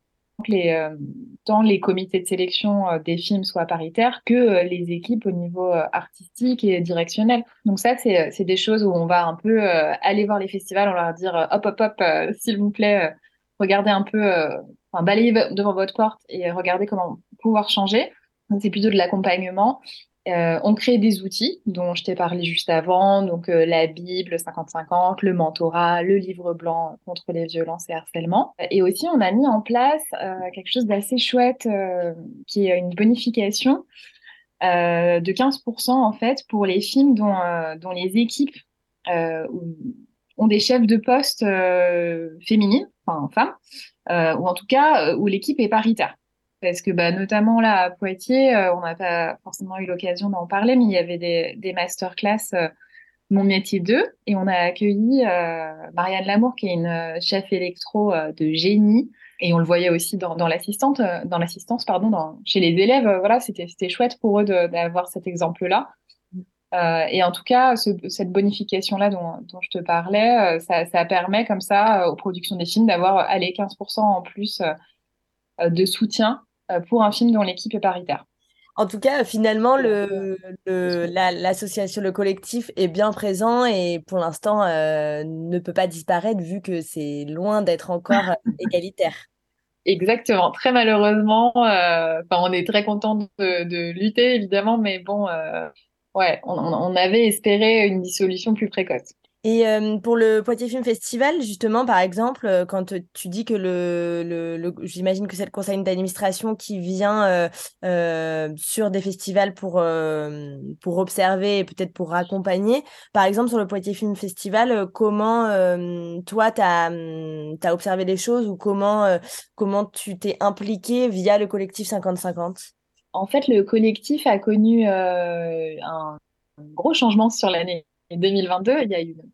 que les, euh, tant les comités de sélection euh, des films soient paritaires que euh, les équipes au niveau euh, artistique et directionnel. Donc ça, c'est, des choses où on va un peu euh, aller voir les festivals, on leur dire hop, hop, hop, s'il vous plaît, regardez un peu, balayez devant votre porte et regardez comment pouvoir changer. C'est plutôt de l'accompagnement. Euh, on crée des outils dont je t'ai parlé juste avant, donc euh, la Bible 50-50, le mentorat, le livre blanc contre les violences et harcèlement. Et aussi, on a mis en place euh, quelque chose d'assez chouette, qui est une bonification de 15% en fait pour les films dont les équipes ont des chefs de poste féminines, enfin femmes, ou en tout cas où l'équipe est paritaire parce que bah, notamment là à Poitiers, euh, on n'a pas forcément eu l'occasion d'en parler, mais il y avait des, masterclass euh, Mon métier 2 et on a accueilli euh, Marianne Lamour qui est une chef électro de génie et on le voyait aussi dans, l'assistante, dans l'assistance pardon, dans, chez les élèves. voilà, c'était c'était chouette pour eux d'avoir cet exemple-là. et en tout cas, ce, cette bonification-là dont, je te parlais, ça, ça permet comme ça aux productions des films d'avoir allez 15% en plus de soutien pour un film dont l'équipe est paritaire. En tout cas, finalement, le, l'association, le, le, collectif est bien présent et pour l'instant euh, ne peut pas disparaître vu que c'est loin d'être encore (laughs) égalitaire. Exactement. Très malheureusement, euh, on est très content de, de, lutter évidemment, mais bon, euh, ouais, on, on, avait espéré une dissolution plus précoce. Et euh, pour le Poitiers Film Festival, justement, par exemple, euh, quand tu dis que le, le, le j'imagine que c'est le conseil d'administration qui vient euh, euh, sur des festivals pour, euh, pour observer et peut-être pour accompagner. Par exemple, sur le Poitiers Film Festival, comment toi, tu as, observé les choses ou comment, comment tu t'es impliqué via le collectif 50-50 En fait, le collectif a connu un gros changement sur l'année 2022, il y a eu une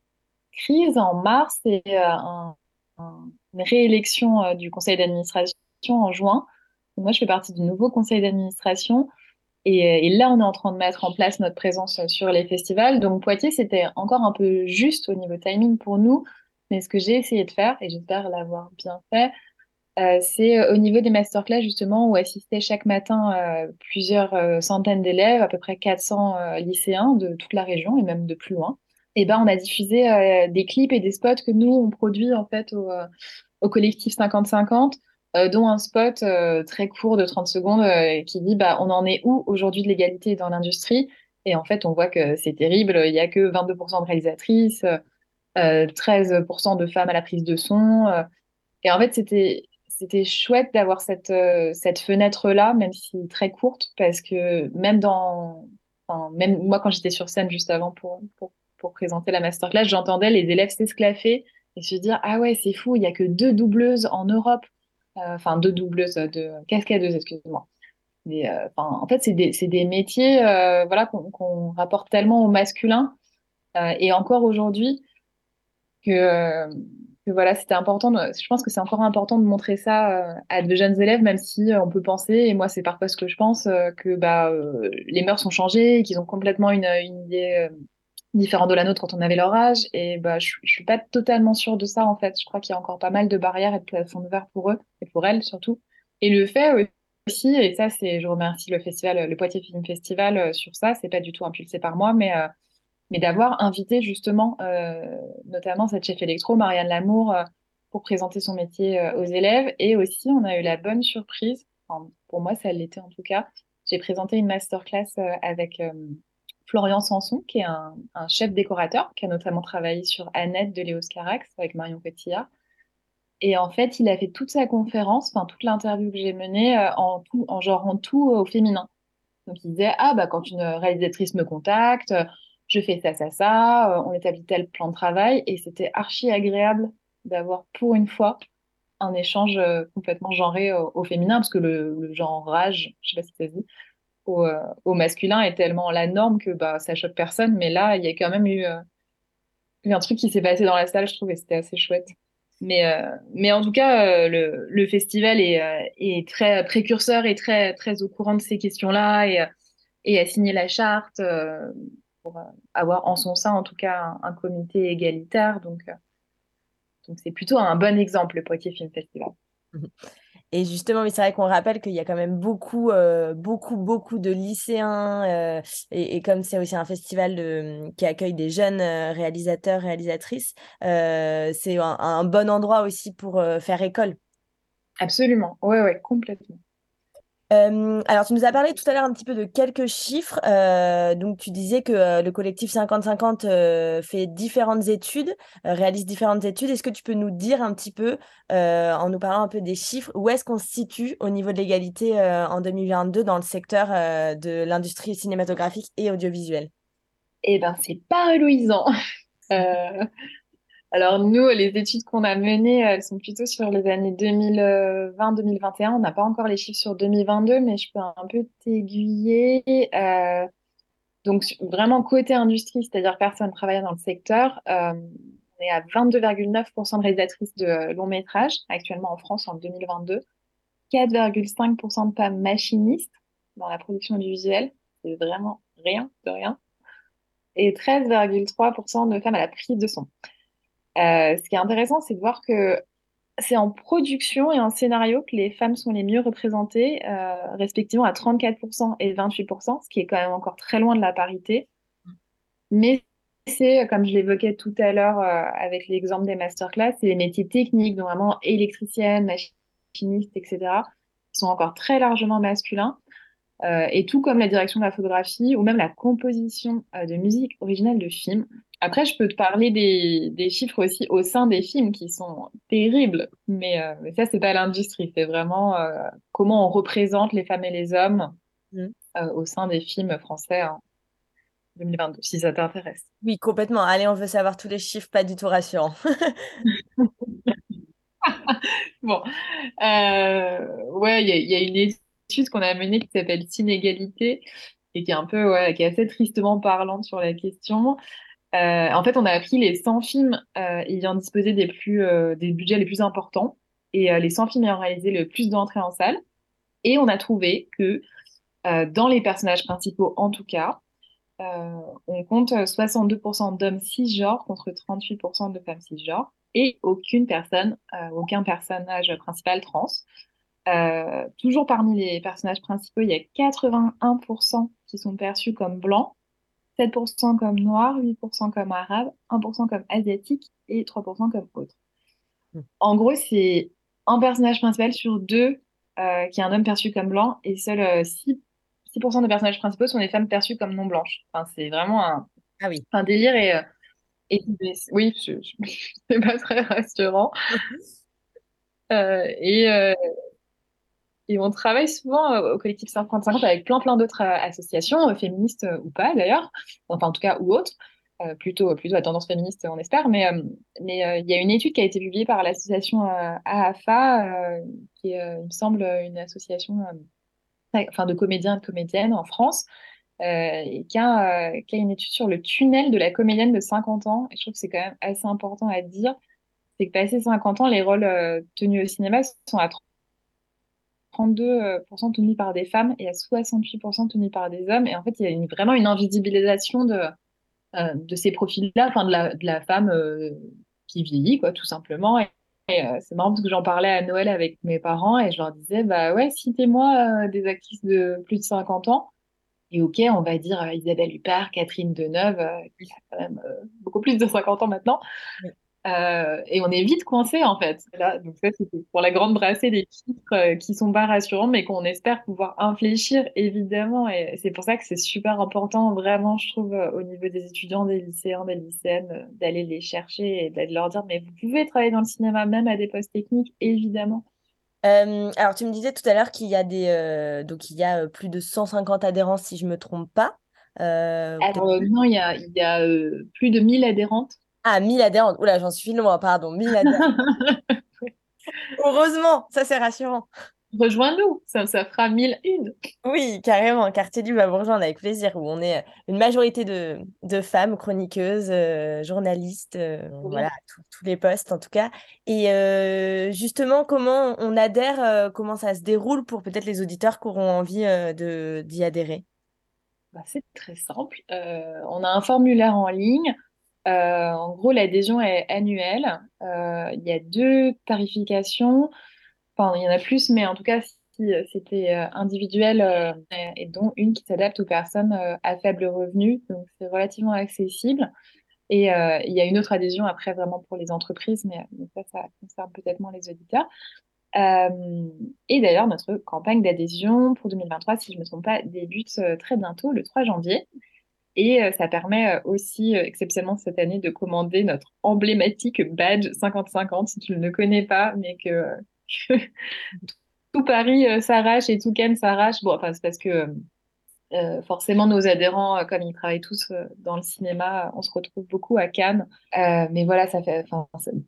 crise en mars et euh, un, un, une réélection euh, du conseil d'administration en juin. Moi, je fais partie du nouveau conseil d'administration et, et, là, on est en train de mettre en place notre présence sur les festivals. Donc, Poitiers, c'était encore un peu juste au niveau timing pour nous. Mais ce que j'ai essayé de faire, et j'espère l'avoir bien fait, euh, c'est au niveau des masterclass justement où assistaient chaque matin euh, plusieurs euh, centaines d'élèves, à peu près 400 euh, lycéens de toute la région et même de plus loin. Et ben on a diffusé euh, des clips et des spots que nous on produit en fait au, au collectif 50-50, dont un spot très court de 30 secondes qui dit bah on en est où aujourd'hui de l'égalité dans l'industrie? Et en fait on voit que c'est terrible, il y a que 22% de réalisatrices, 13% de femmes à la prise de son. et en fait c'était c'était chouette d'avoir cette, euh, cette fenêtre-là, même si très courte, parce que même dans, enfin, même moi quand j'étais sur scène juste avant pour, pour, présenter la masterclass, j'entendais les élèves s'esclaffer et se dire ah ouais c'est fou, il y a que deux doubleuses en Europe, euh, enfin deux doubleuses, de cascadeuses, euh, enfin, en fait c'est des, des métiers euh, voilà qu'on rapporte tellement au masculin euh, et encore aujourd'hui que euh, voilà, c'était important. Je pense que c'est encore important de montrer ça euh, à de jeunes élèves, même si euh, on peut penser, et moi c'est parfois ce que je pense, euh, que bah, les mœurs ont changé, qu'ils ont complètement une, une idée différente de la nôtre quand on avait leur âge. Et bah, je, je suis pas totalement sûre de ça en fait. Je crois qu'il y a encore pas mal de barrières et de plafonds de verre pour eux et pour elles surtout. Et le fait aussi, et ça c'est, je remercie le festival, le Poitiers Film Festival sur ça. C'est pas du tout impulsé par moi, mais mais d'avoir invité justement euh, notamment cette chef électro, Marianne Lamour, euh, pour présenter son métier euh, aux élèves. Et aussi, on a eu la bonne surprise, pour moi ça l'était en tout cas, j'ai présenté une masterclass avec Florian Sanson, qui est un, chef décorateur, qui a notamment travaillé sur Annette de Léos Carax avec Marion Cotillard. Et en fait, il a fait toute sa conférence, enfin toute l'interview que j'ai menée en tout, en genre en tout au féminin. Donc il disait ah bah quand une réalisatrice me contacte, je fais ça ça ça, euh, on établit tel plan de travail et c'était archi agréable d'avoir pour une fois un échange euh, complètement genré au, féminin parce que le, genre rage, je sais pas si ça se dit, au, euh, au masculin est tellement la norme que bah ça choque personne. Mais là, il y a quand même eu, un truc qui s'est passé dans la salle, je trouve, et c'était assez chouette. Mais, en tout cas, le, festival est, très précurseur et très, très au courant de ces questions-là et, a signé la charte pour euh, avoir en son sein, en tout cas, un, un comité égalitaire. Donc, euh, donc c'est plutôt un bon exemple, le Poitiers Film Festival. (laughs) Et justement, mais c'est vrai qu'on rappelle qu'il y a quand même beaucoup, euh, beaucoup, beaucoup de lycéens. euh, et, et comme c'est aussi un festival de- qui accueille des jeunes réalisateurs, réalisatrices, euh, c'est un, un bon endroit aussi pour faire école. Absolument, ouais, ouais, complètement. Euh, alors, tu nous as parlé tout à l'heure un petit peu de quelques chiffres. Euh, donc, tu disais que euh, le collectif 50-50 euh, fait différentes études, réalise différentes études. Est-ce que tu peux nous dire un petit peu, en nous parlant un peu des chiffres, où est-ce qu'on se situe au niveau de l'égalité en 2022 dans le secteur de l'industrie cinématographique et audiovisuelle? Eh ben, c'est pas. (laughs) Alors nous, les études qu'on a menées, elles sont plutôt sur les années 2020-2021. On n'a pas encore les chiffres sur 2022, mais je peux un peu t'aiguiller. Euh, donc vraiment côté industrie, c'est-à-dire personnes travaillant dans le secteur, euh, on est à 22,9% de réalisatrices de long métrage actuellement en France en 2022, 4,5% de femmes machinistes dans la production audiovisuelle. C'est vraiment rien de rien et 13,3% de femmes à la prise de son. Euh, ce qui est intéressant, c'est de voir que c'est en production et en scénario que les femmes sont les mieux représentées, euh, respectivement à 34% et 28%, ce qui est quand même encore très loin de la parité. Mais c'est, comme je l'évoquais tout à l'heure euh, avec l'exemple des masterclass, c'est les métiers techniques, donc vraiment électricienne, machiniste, etc., qui sont encore très largement masculins. Et tout comme la direction de la photographie ou même la composition de musique originale de films. Après, je peux te parler des, des chiffres aussi au sein des films qui sont terribles, mais, euh, mais ça, c'est pas l'industrie, c'est vraiment euh, comment on représente les femmes et les hommes Mm. euh, au sein des films français en 2022, si ça t'intéresse. Oui, complètement. Allez, on veut savoir tous les chiffres, pas du tout rassurant. (laughs) Bon, euh, ouais, il y a, il y a une étude qu'on a menée qui s'appelle Inégalité et qui est un peu, ouais, qui est assez tristement parlante sur la question. Euh, en fait, on a pris les 100 films euh, ayant disposé des plus, euh, des budgets les plus importants et euh, les 100 films ayant réalisé le plus d'entrées en salle. Et on a trouvé que euh, dans les personnages principaux, en tout cas, euh, on compte 62% d'hommes cisgenres contre 38% de femmes cisgenres et aucune personne, euh, aucun personnage principal trans. Euh, toujours parmi les personnages principaux, il y a 81% qui sont perçus comme blancs, 7% comme noirs, 8% comme arabes, 1% comme asiatiques et 3% comme autres. Hmm. En gros, c'est un personnage principal sur deux euh, qui est un homme perçu comme blanc et seuls euh, 6, 6% des personnages principaux sont des femmes perçues comme non blanches. Enfin, c'est vraiment un, Ah oui. un délire et, euh, et oui, (laughs) c'est pas très rassurant. Et, et on travaille souvent euh, au collectif 50-50 avec plein plein d'autres euh, associations, euh, féministes ou pas d'ailleurs, enfin en tout cas ou autres, plutôt plutôt à tendance féministe on espère, mais mais il y a une étude qui a été publiée par l'association AAFA, qui est, il me semble une association enfin de comédiens et de comédiennes en France, et qui a, une étude sur le tunnel de la comédienne de 50 ans. Et je trouve que c'est quand même assez important à dire, c'est que passé 50 ans, les rôles tenus au cinéma sont à 32% tenus par des femmes et à 68% tenus par des hommes. Et en fait, il y a vraiment une invisibilisation de, euh, de ces profils-là, enfin de la, de la femme euh, qui vieillit, quoi, tout simplement. Et, euh, c'est marrant parce que j'en parlais à Noël avec mes parents et je leur disais, bah ouais, citez-moi des actrices de plus de 50 ans. Et ok, on va dire Isabelle Huppert, Catherine Deneuve, qui a quand même beaucoup plus de 50 ans maintenant. Euh, et on est vite coincé en fait. Là, donc ça, c'était pour la grande brassée des chiffres euh, qui sont pas rassurants, mais qu'on espère pouvoir infléchir évidemment. Et c'est pour ça que c'est super important, vraiment, je trouve, euh, au niveau des étudiants, des lycéens, des lycéennes, euh, d'aller les chercher et de leur dire, mais vous pouvez travailler dans le cinéma même à des postes techniques, évidemment. Alors, tu me disais tout à l'heure qu'il y a des, donc il y a plus de 150 adhérents, si je me trompe pas. Alors, non, il y a, il y a plus de 1000 adhérentes. Ah, 1000 adhérents. Oula, j'en suis loin, pardon. 1000 adhérents. (laughs) Heureusement, ça c'est rassurant. Rejoins-nous, ça, ça fera 1001. Oui, carrément. Quartier Libre va vous rejoindre avec plaisir, où on est une majorité de, de femmes chroniqueuses, euh, journalistes, euh, voilà, tous les postes en tout cas. Et euh, justement, comment on adhère, comment ça se déroule pour peut-être les auditeurs qui auront envie de, d'y adhérer? Bah, c'est très simple. On a un formulaire en ligne. Euh, en gros, l'adhésion est annuelle. Euh, il y a deux tarifications. Enfin, il y en a plus, mais en tout cas, si euh, c'était individuel, et dont une qui s'adapte aux personnes à faible revenu. Donc, c'est relativement accessible. Et il y a une autre adhésion après vraiment pour les entreprises, mais, ça, ça concerne peut-être moins les auditeurs. Et d'ailleurs, notre campagne d'adhésion pour 2023, si je ne me trompe pas, débute très bientôt, le 3 janvier. Et euh, ça permet euh, aussi, euh, exceptionnellement cette année, de commander notre emblématique badge 50-50, si tu ne le connais pas, mais que, (laughs) tout Paris s'arrache et tout Cannes s'arrache. Bon, enfin, c'est parce que forcément, nos adhérents, comme ils travaillent tous dans le cinéma, on se retrouve beaucoup à Cannes. Mais voilà, ça fait,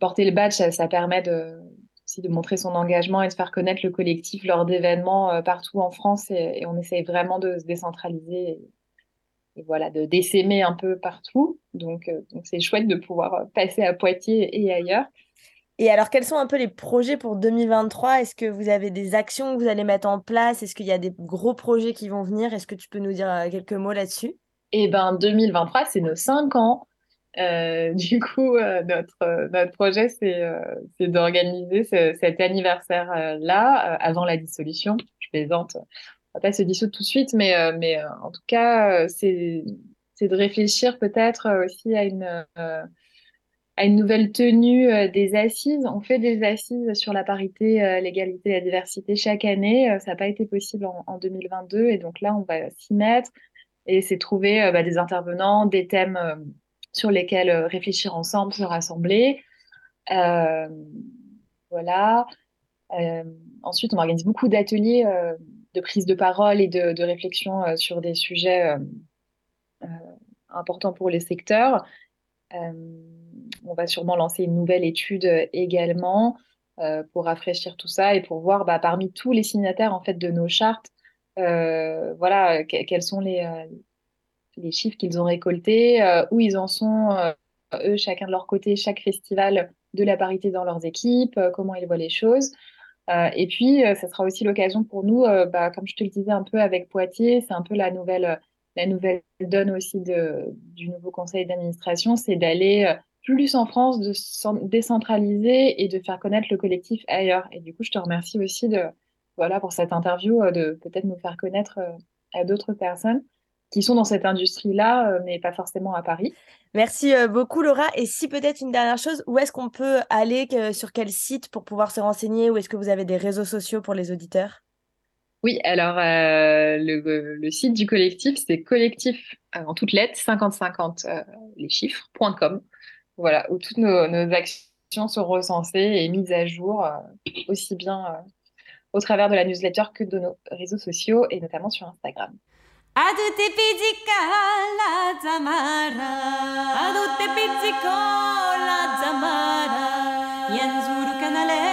porter le badge, ça, permet de, aussi de montrer son engagement et de faire connaître le collectif lors d'événements partout en France. Et, on essaye vraiment de se décentraliser et voilà, de d'essaimer un peu partout. Donc, euh, donc c'est chouette de pouvoir euh, passer à Poitiers et ailleurs. Et alors, quels sont un peu les projets pour 2023? Est-ce que vous avez des actions que vous allez mettre en place? Est-ce qu'il y a des gros projets qui vont venir? Est-ce que tu peux nous dire euh, quelques mots là-dessus? Et ben 2023, c'est nos cinq ans. Euh, (laughs) du coup, euh, notre, notre projet, c'est d'organiser ce- cet anniversaire-là avant la dissolution. Je plaisante, pas se dissoudre tout de suite, mais, euh, mais euh, en tout cas, euh, c'est de réfléchir peut-être aussi à une, à une nouvelle tenue des assises. On fait des assises sur la parité, l'égalité la diversité chaque année. Ça n'a pas été possible en, en 2022, et donc là, on va s'y mettre et c'est trouver bah, des intervenants, des thèmes sur lesquels réfléchir ensemble, se rassembler. Voilà. Ensuite, on organise beaucoup d'ateliers de prise de parole et de, réflexion euh, sur des sujets euh, euh, importants pour les secteurs. On va sûrement lancer une nouvelle étude également pour rafraîchir tout ça et pour voir bah, parmi tous les signataires en fait de nos chartes, voilà, que- quels sont les, les chiffres qu'ils ont récoltés, où ils en sont, eux, chacun de leur côté, chaque festival de la parité dans leurs équipes, comment ils voient les choses. Euh, et puis, euh, ça sera aussi l'occasion pour nous, euh, bah, comme je te le disais un peu avec Poitiers, c'est un peu la nouvelle, la nouvelle donne aussi du nouveau conseil d'administration, c'est d'aller plus en France, de décentraliser et de faire connaître le collectif ailleurs. Et du coup, je te remercie aussi de, voilà, pour cette interview, de peut-être nous faire connaître à d'autres personnes qui sont dans cette industrie-là, euh, mais pas forcément à Paris. Merci euh, beaucoup, Laura. Et si peut-être une dernière chose, où est-ce qu'on peut aller, que- sur quel site pour pouvoir se renseigner, ou est-ce que vous avez des réseaux sociaux pour les auditeurs? Oui, alors euh, le, le site du collectif, c'est collectif euh, en toutes lettres, 50-50 euh, les chiffres, point .com, voilà, où toutes nos, nos actions sont recensées et mises à jour, euh, aussi bien euh, au travers de la newsletter que de nos réseaux sociaux et notamment sur Instagram. A tutti pizzica la zamara. A tutti pizzico la zamara. Yenzuru canaletu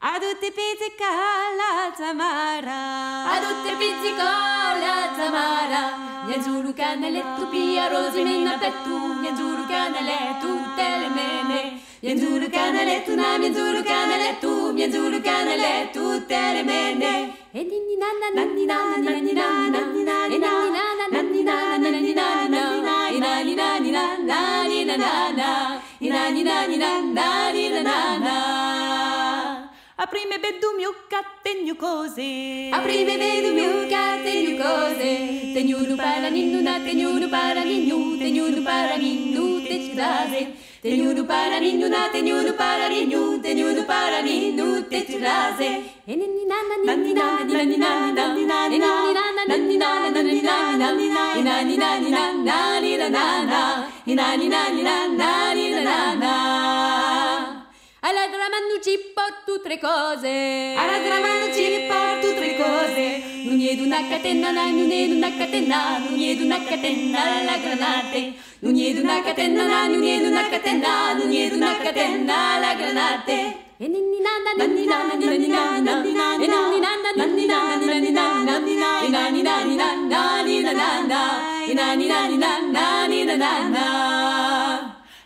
Adutte pizzica la zamara Adutte pizzica la zamara Nienzulu canale tu pia rosi petto, pettu Nienzulu canale tutte le mene Mianzuru canale tu na mianzuru canale tu mienzulu canalettu, mienzulu canalettu telemene. E ninni nanna nanni nanna nanni nanna nanni nanna nanni nanna nanni nanna inani nani nani nanana inani nani nani nanana Aprime bedumio cattenio cose Aprime bedumio cattenio cose Tenyunu paraninnu na tenyunu paraninnu tenyunu paraninnu te ci Teniu para ni nu na teniu nu para ni nu teniu nu para ni nu te tu laze. Enini na na ni na ni na ni na na ni na ni na ni na na ni na na ni na ni na ni na ni na ni na na ni na ni na ni na ni na ni na alla gramannu ci porto tre cose Alla gramannu ci porto tre cose Non è una catena, non è una catena Non è una catena alla granate Non è una catena, non è una catena Non è una catena alla granate E ninni nanna nanni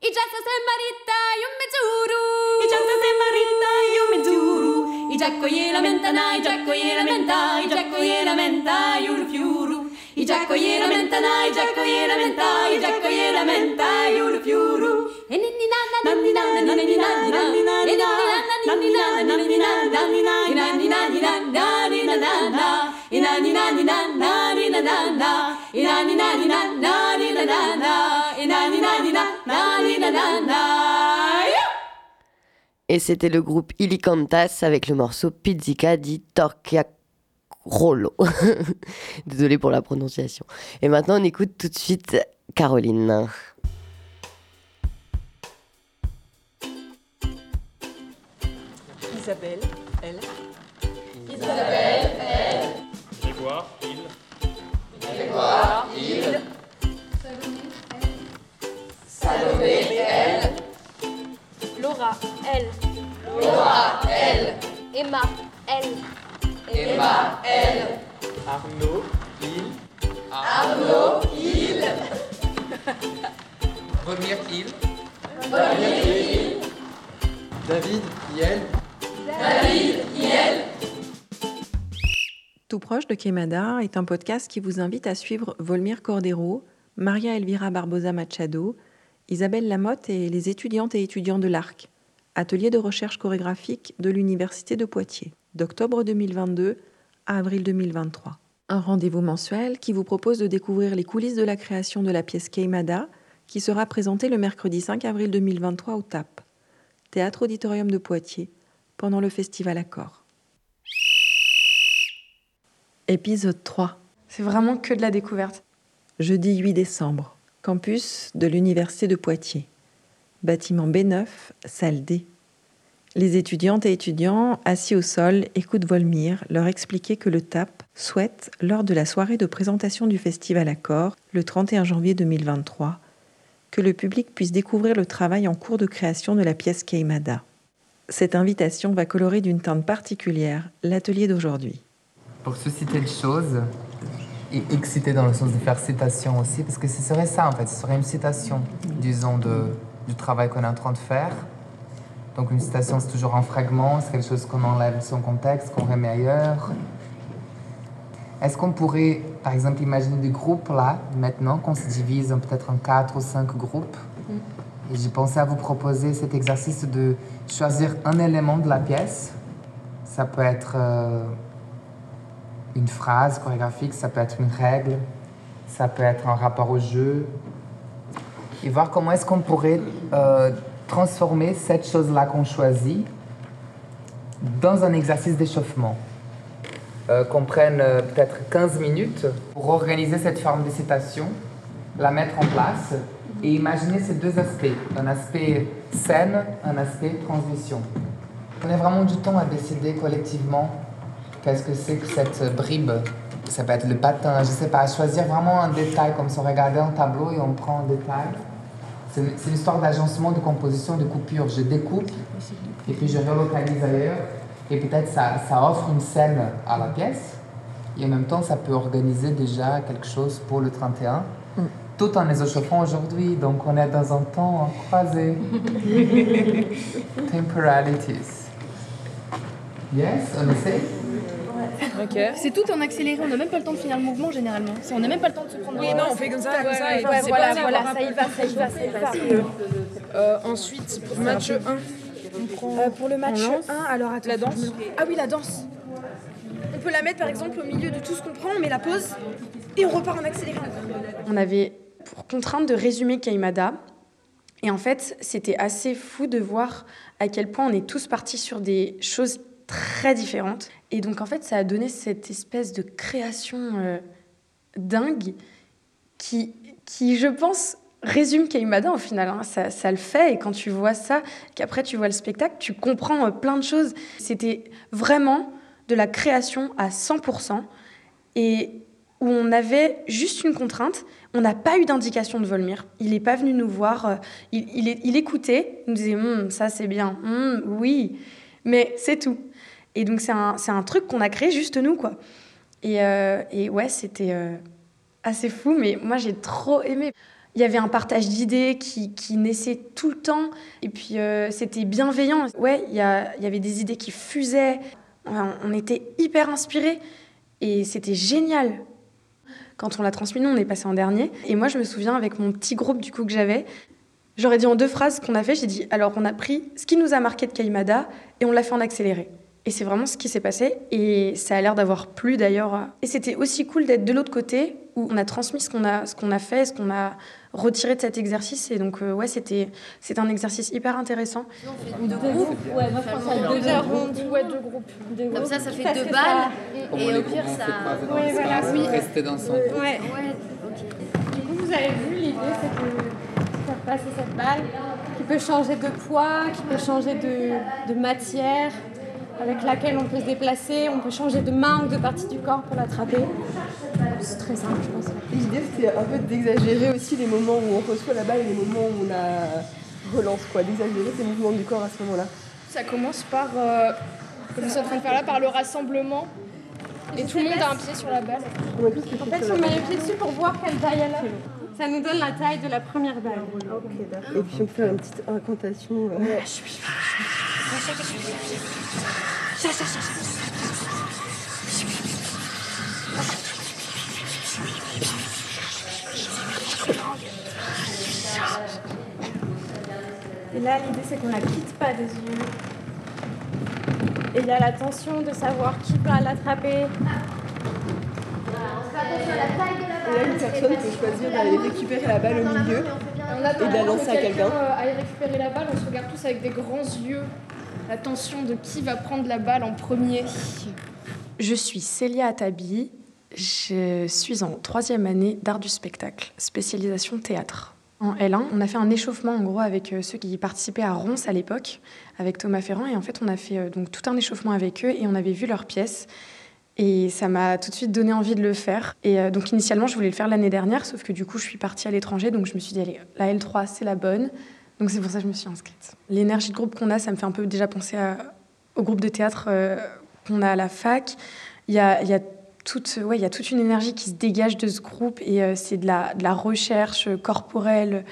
Igiazza se maritta, io mi giuro. Igiazza se maritta, io me giuro. Igiacco e lamenta, i giacco e lamenta, igiacco e lamenta, iur fiuru. Igiacco e lamenta, na, igiacco i lamenta, igiacco e lamenta, iur fiuru. E ninni nanna, nanni nanna, ninni nanna, nanni nanna, e ninni nanna, ninni nanna, ninni nanna, ninni nanna, ninni nanna, ninni nanna, Et c'était le groupe Ilicantas avec le morceau Pizzica di Torchiarolo. (laughs) Désolée pour la prononciation. Et maintenant, on écoute tout de suite Caroline. Isabelle, elle. Grégoire, Laura, elle. Laura, elle. Emma, elle. Arnaud, il. (laughs) Remire il. David, Yel. Tout proche de Quemada est un podcast qui vous invite à suivre Volmir Cordero, Maria Elvira Barbosa Machado, Isabelle Lamotte et les étudiantes et étudiants de l'ARC, atelier de recherche chorégraphique de l'Université de Poitiers, d'octobre 2022 à avril 2023. Un rendez-vous mensuel qui vous propose de découvrir les coulisses de la création de la pièce Queimada, qui sera présentée le mercredi 5 avril 2023 au TAP, Théâtre Auditorium de Poitiers, pendant le festival Accord. Épisode 3. C'est vraiment que de la découverte. Jeudi 8 décembre, campus de l'Université de Poitiers. Bâtiment B9, salle D. Les étudiantes et étudiants, assis au sol, écoutent Volmir leur expliquer que le TAP souhaite, lors de la soirée de présentation du festival Accord, le 31 janvier 2023, que le public puisse découvrir le travail en cours de création de la pièce Keimada. Cette invitation va colorer d'une teinte particulière l'atelier d'aujourd'hui. Pour susciter les choses et exciter dans le sens de faire citation aussi, parce que ce serait ça en fait, ce serait une citation, disons, de, du travail qu'on est en train de faire. Donc une citation, c'est toujours un fragment, c'est quelque chose qu'on enlève de son contexte, qu'on remet ailleurs. Est-ce qu'on pourrait, par exemple, imaginer des groupes là, maintenant, qu'on se divise en peut-être en quatre ou cinq groupes? Et j'ai pensé à vous proposer cet exercice de choisir un élément de la pièce. Ça peut être euh, une phrase chorégraphique, ça peut être une règle, ça peut être un rapport au jeu. Et voir comment est-ce qu'on pourrait euh, transformer cette chose-là qu'on choisit dans un exercice d'échauffement. euh, qu'on prenne euh, peut-être 15 minutes pour organiser cette forme de citation, la mettre en place et imaginer ces deux aspects, un aspect scène, un aspect transmission. On a vraiment du temps à décider collectivement qu'est-ce que c'est que cette bribe. Ça peut être le patin, je sais pas, choisir vraiment un détail comme si on regardait un tableau et on prend un détail. C'est c'est une histoire d'agencement, de composition, de coupure. Je découpe et puis je relocalise ailleurs. Et peut-être ça, ça offre une scène à la pièce. Et en même temps, ça peut organiser déjà quelque chose pour le 31. Tout en les échauffant aujourd'hui. Donc on est dans un temps croisé. (laughs) Temporalities. Yes, on essaie? (laughs) C'est tout en accéléré, on n'a même pas le temps de finir le mouvement généralement. On n'a même pas le temps de se prendre Oui, non, on fait comme ça, comme ça, et Ouais, c'est voilà, ça y va, ça y va, ça y va. ça y va. Euh, ensuite, pour match 1, on prend. Euh, pour le match on lance 1, alors attends. La danse Ah oui, la danse. On peut la mettre par exemple au milieu de tout ce qu'on prend, on met la pause et on repart en accéléré. On avait pour contrainte de résumer Kaimada. Et en fait, c'était assez fou de voir à quel point on est tous partis sur des choses très différentes. Et donc, en fait, ça a donné cette espèce de création euh, dingue qui, qui, je pense, résume Kaimada au final. hein. Ça, ça le fait. Et quand tu vois ça, qu'après tu vois le spectacle, tu comprends euh, plein de choses. C'était vraiment de la création à 100%. Et où on avait juste une contrainte. On n'a pas eu d'indication de Volmir. Il n'est pas venu nous voir. euh, Il, il, il écoutait. Il nous disait Hum, ça c'est bien. Hum, oui. Mais c'est tout. Et donc c'est un, un truc qu'on a créé juste nous. quoi. Et, euh, et ouais, c'était euh, assez fou. Mais moi j'ai trop aimé. Il y avait un partage d'idées qui, qui naissait tout le temps. Et puis euh, c'était bienveillant. Ouais, il y, y avait des idées qui fusaient. On était hyper inspirés. Et c'était génial. Quand on l'a transmis, nous, on est passé en dernier. Et moi, je me souviens, avec mon petit groupe du coup que j'avais, j'aurais dit en deux phrases ce qu'on a fait. J'ai dit, alors on a pris ce qui nous a marqué de Kaimada et on l'a fait en accéléré. Et c'est vraiment ce qui s'est passé. Et ça a l'air d'avoir plu d'ailleurs. Et c'était aussi cool d'être de l'autre côté où on a transmis ce qu'on a, ce qu'on a fait, ce qu'on a retiré de cet exercice. Et donc, euh, ouais, c'était, c'était un exercice hyper intéressant. Deux groupes Ouais, moi je pense à deux Deux groupes. Ouais, deux groupes. Deux Comme ça, ça groupes. fait deux balles. Au Et moins, les au pire, groupes ça. Oui, voilà, oui. Rester dans son Ouais. Ouais, ok. Du coup, vous avez vu, l'idée, c'est que faire passer cette balle qui peut changer de poids, qui peut changer de, de matière, avec laquelle on peut se déplacer, on peut changer de main ou de partie du corps pour l'attraper. C'est très simple, je pense. L'idée c'était un peu d'exagérer aussi les moments où on reçoit la balle et les moments où on la relance, quoi, d'exagérer ces mouvements du corps à ce moment-là. Ça commence par, euh, comme je suis en train de faire là, par le rassemblement. Et tout le monde a un pied sur la balle. En fait, on met les pieds dessus pour voir quelle taille elle a. Ça nous donne la taille de la première balle. Et puis on fait une petite incantation. euh, Et là, l'idée, c'est qu'on la quitte pas des yeux. Et il y a la tension de savoir qui va l'attraper. Et là, une personne peut choisir d'aller récupérer la balle au milieu et de la lancer à quelqu'un. euh, aille récupérer la balle, on se regarde tous avec des grands yeux. La tension de qui va prendre la balle en premier. Je suis Célia Atabi. Je suis en troisième année d'art du spectacle, spécialisation théâtre. En L1, on a fait un échauffement en gros avec euh, ceux qui participaient à Ronce à l'époque, avec Thomas Ferrand. Et en fait, on a fait euh, donc tout un échauffement avec eux et on avait vu leurs pièces. Et ça m'a tout de suite donné envie de le faire. Et euh, donc initialement, je voulais le faire l'année dernière, sauf que du coup, je suis partie à l'étranger. Donc je me suis dit, allez, la L3, c'est la bonne. Donc c'est pour ça que je me suis inscrite. L'énergie de groupe qu'on a, ça me fait un peu déjà penser au groupe de théâtre euh, qu'on a à la fac. Il y a, y a toute, ouais, y a toute une énergie qui se dégage de ce groupe et euh, c'est de la recherche corporelle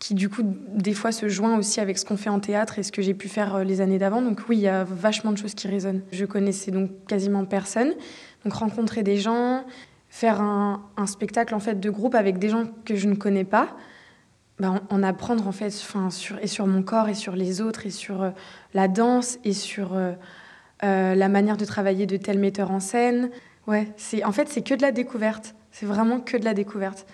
qui du coup des fois se joint aussi avec ce qu'on fait en théâtre et ce que j'ai pu faire euh, les années d'avant. Donc oui, il y a vachement de choses qui résonnent. Je connaissais donc quasiment personne. Donc rencontrer des gens, faire un, spectacle en fait de groupe avec des gens que je ne connais pas, bah, en, en apprendre en fait enfin, sur, et sur mon corps et sur les autres et sur euh, la danse et sur euh, la manière de travailler de tel metteur en scène. Ouais, c'est en fait c'est que de la découverte. C'est vraiment que de la découverte.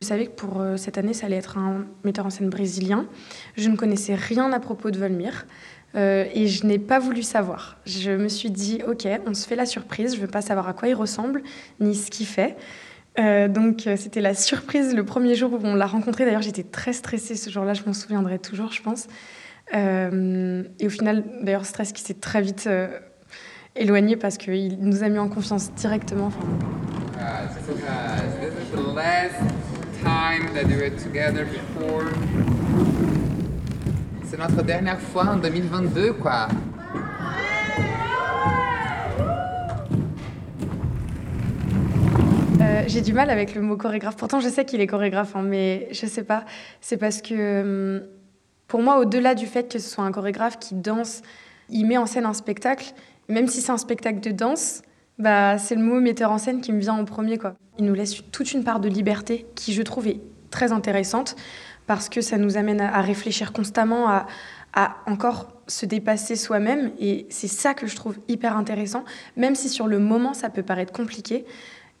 Je savais que pour euh, cette année, ça allait être un metteur en scène brésilien. Je ne connaissais rien à propos de Volmir. Euh, et je n'ai pas voulu savoir. Je me suis dit, ok, on se fait la surprise, je ne veux pas savoir à quoi il ressemble, ni ce qu'il fait. Euh, donc c'était la surprise le premier jour où on l'a rencontré. D'ailleurs, j'étais très stressée ce jour-là, je m'en souviendrai toujours, je pense. Et au final, d'ailleurs, stress qui s'est très vite éloigné parce qu'il nous a mis en confiance directement. Enfin, C'est notre dernière fois en 2022, quoi. Euh, j'ai du mal avec le mot chorégraphe. Pourtant, je sais qu'il est chorégraphe, hein, mais je sais pas. C'est parce que, hum, pour moi, au-delà du fait que ce soit un chorégraphe qui danse, il met en scène un spectacle. Même si c'est un spectacle de danse, bah, c'est le mot metteur en scène qui me vient en premier. Quoi. Il nous laisse toute une part de liberté qui, je trouve, est très intéressante parce que ça nous amène à, réfléchir constamment, à, encore se dépasser soi-même. Et c'est ça que je trouve hyper intéressant. Même si sur le moment, ça peut paraître compliqué,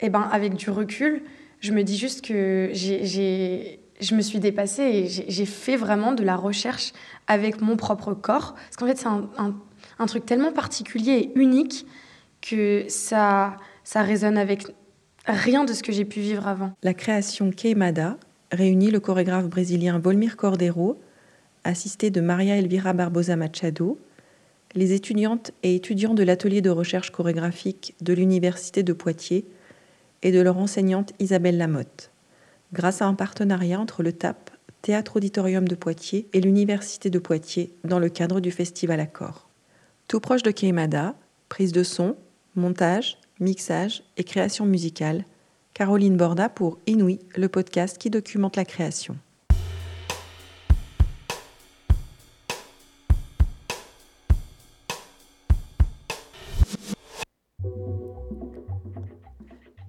eh ben, avec du recul, je me dis juste que j'ai, je me suis dépassée et j'ai, fait vraiment de la recherche avec mon propre corps. Parce qu'en fait, c'est un truc tellement particulier et unique que ça, ça résonne avec rien de ce que j'ai pu vivre avant. La création Queimada réunit le chorégraphe brésilien Volmir Cordeiro, assisté de Maria Elvira Barbosa Machado, les étudiantes et étudiants de l'atelier de recherche chorégraphique de l'Université de Poitiers et de leur enseignante Isabelle Lamotte, grâce à un partenariat entre le TAP, Théâtre Auditorium de Poitiers, et l'Université de Poitiers dans le cadre du Festival Accord. Tout proche de Queimada, prise de son, montage, mixage et création musicale, Caroline Borda pour Inouï, le podcast qui documente la création.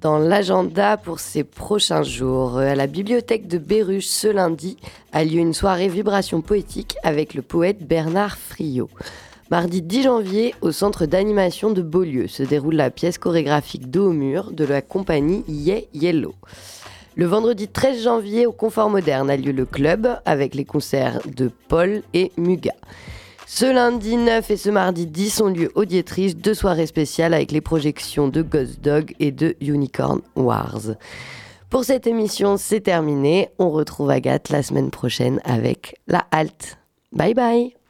Dans l'agenda pour ces prochains jours, euh, à la bibliothèque de Béruges ce lundi a lieu une soirée vibration poétique avec le poète Bernard Friot. Mardi 10 janvier, au centre d'animation de Beaulieu, se déroule la pièce chorégraphique Dos au mur de la compagnie Yeah Yellow. Le vendredi 13 janvier, au Confort Moderne, a lieu le club avec les concerts de Paul et Muga. Ce lundi 9 et ce mardi 10 ont lieu Audiatrice, deux soirées spéciales avec les projections de Ghost Dog et de Unicorn Wars. Pour cette émission, c'est terminé. On retrouve Agathe la semaine prochaine avec La Halte. Bye bye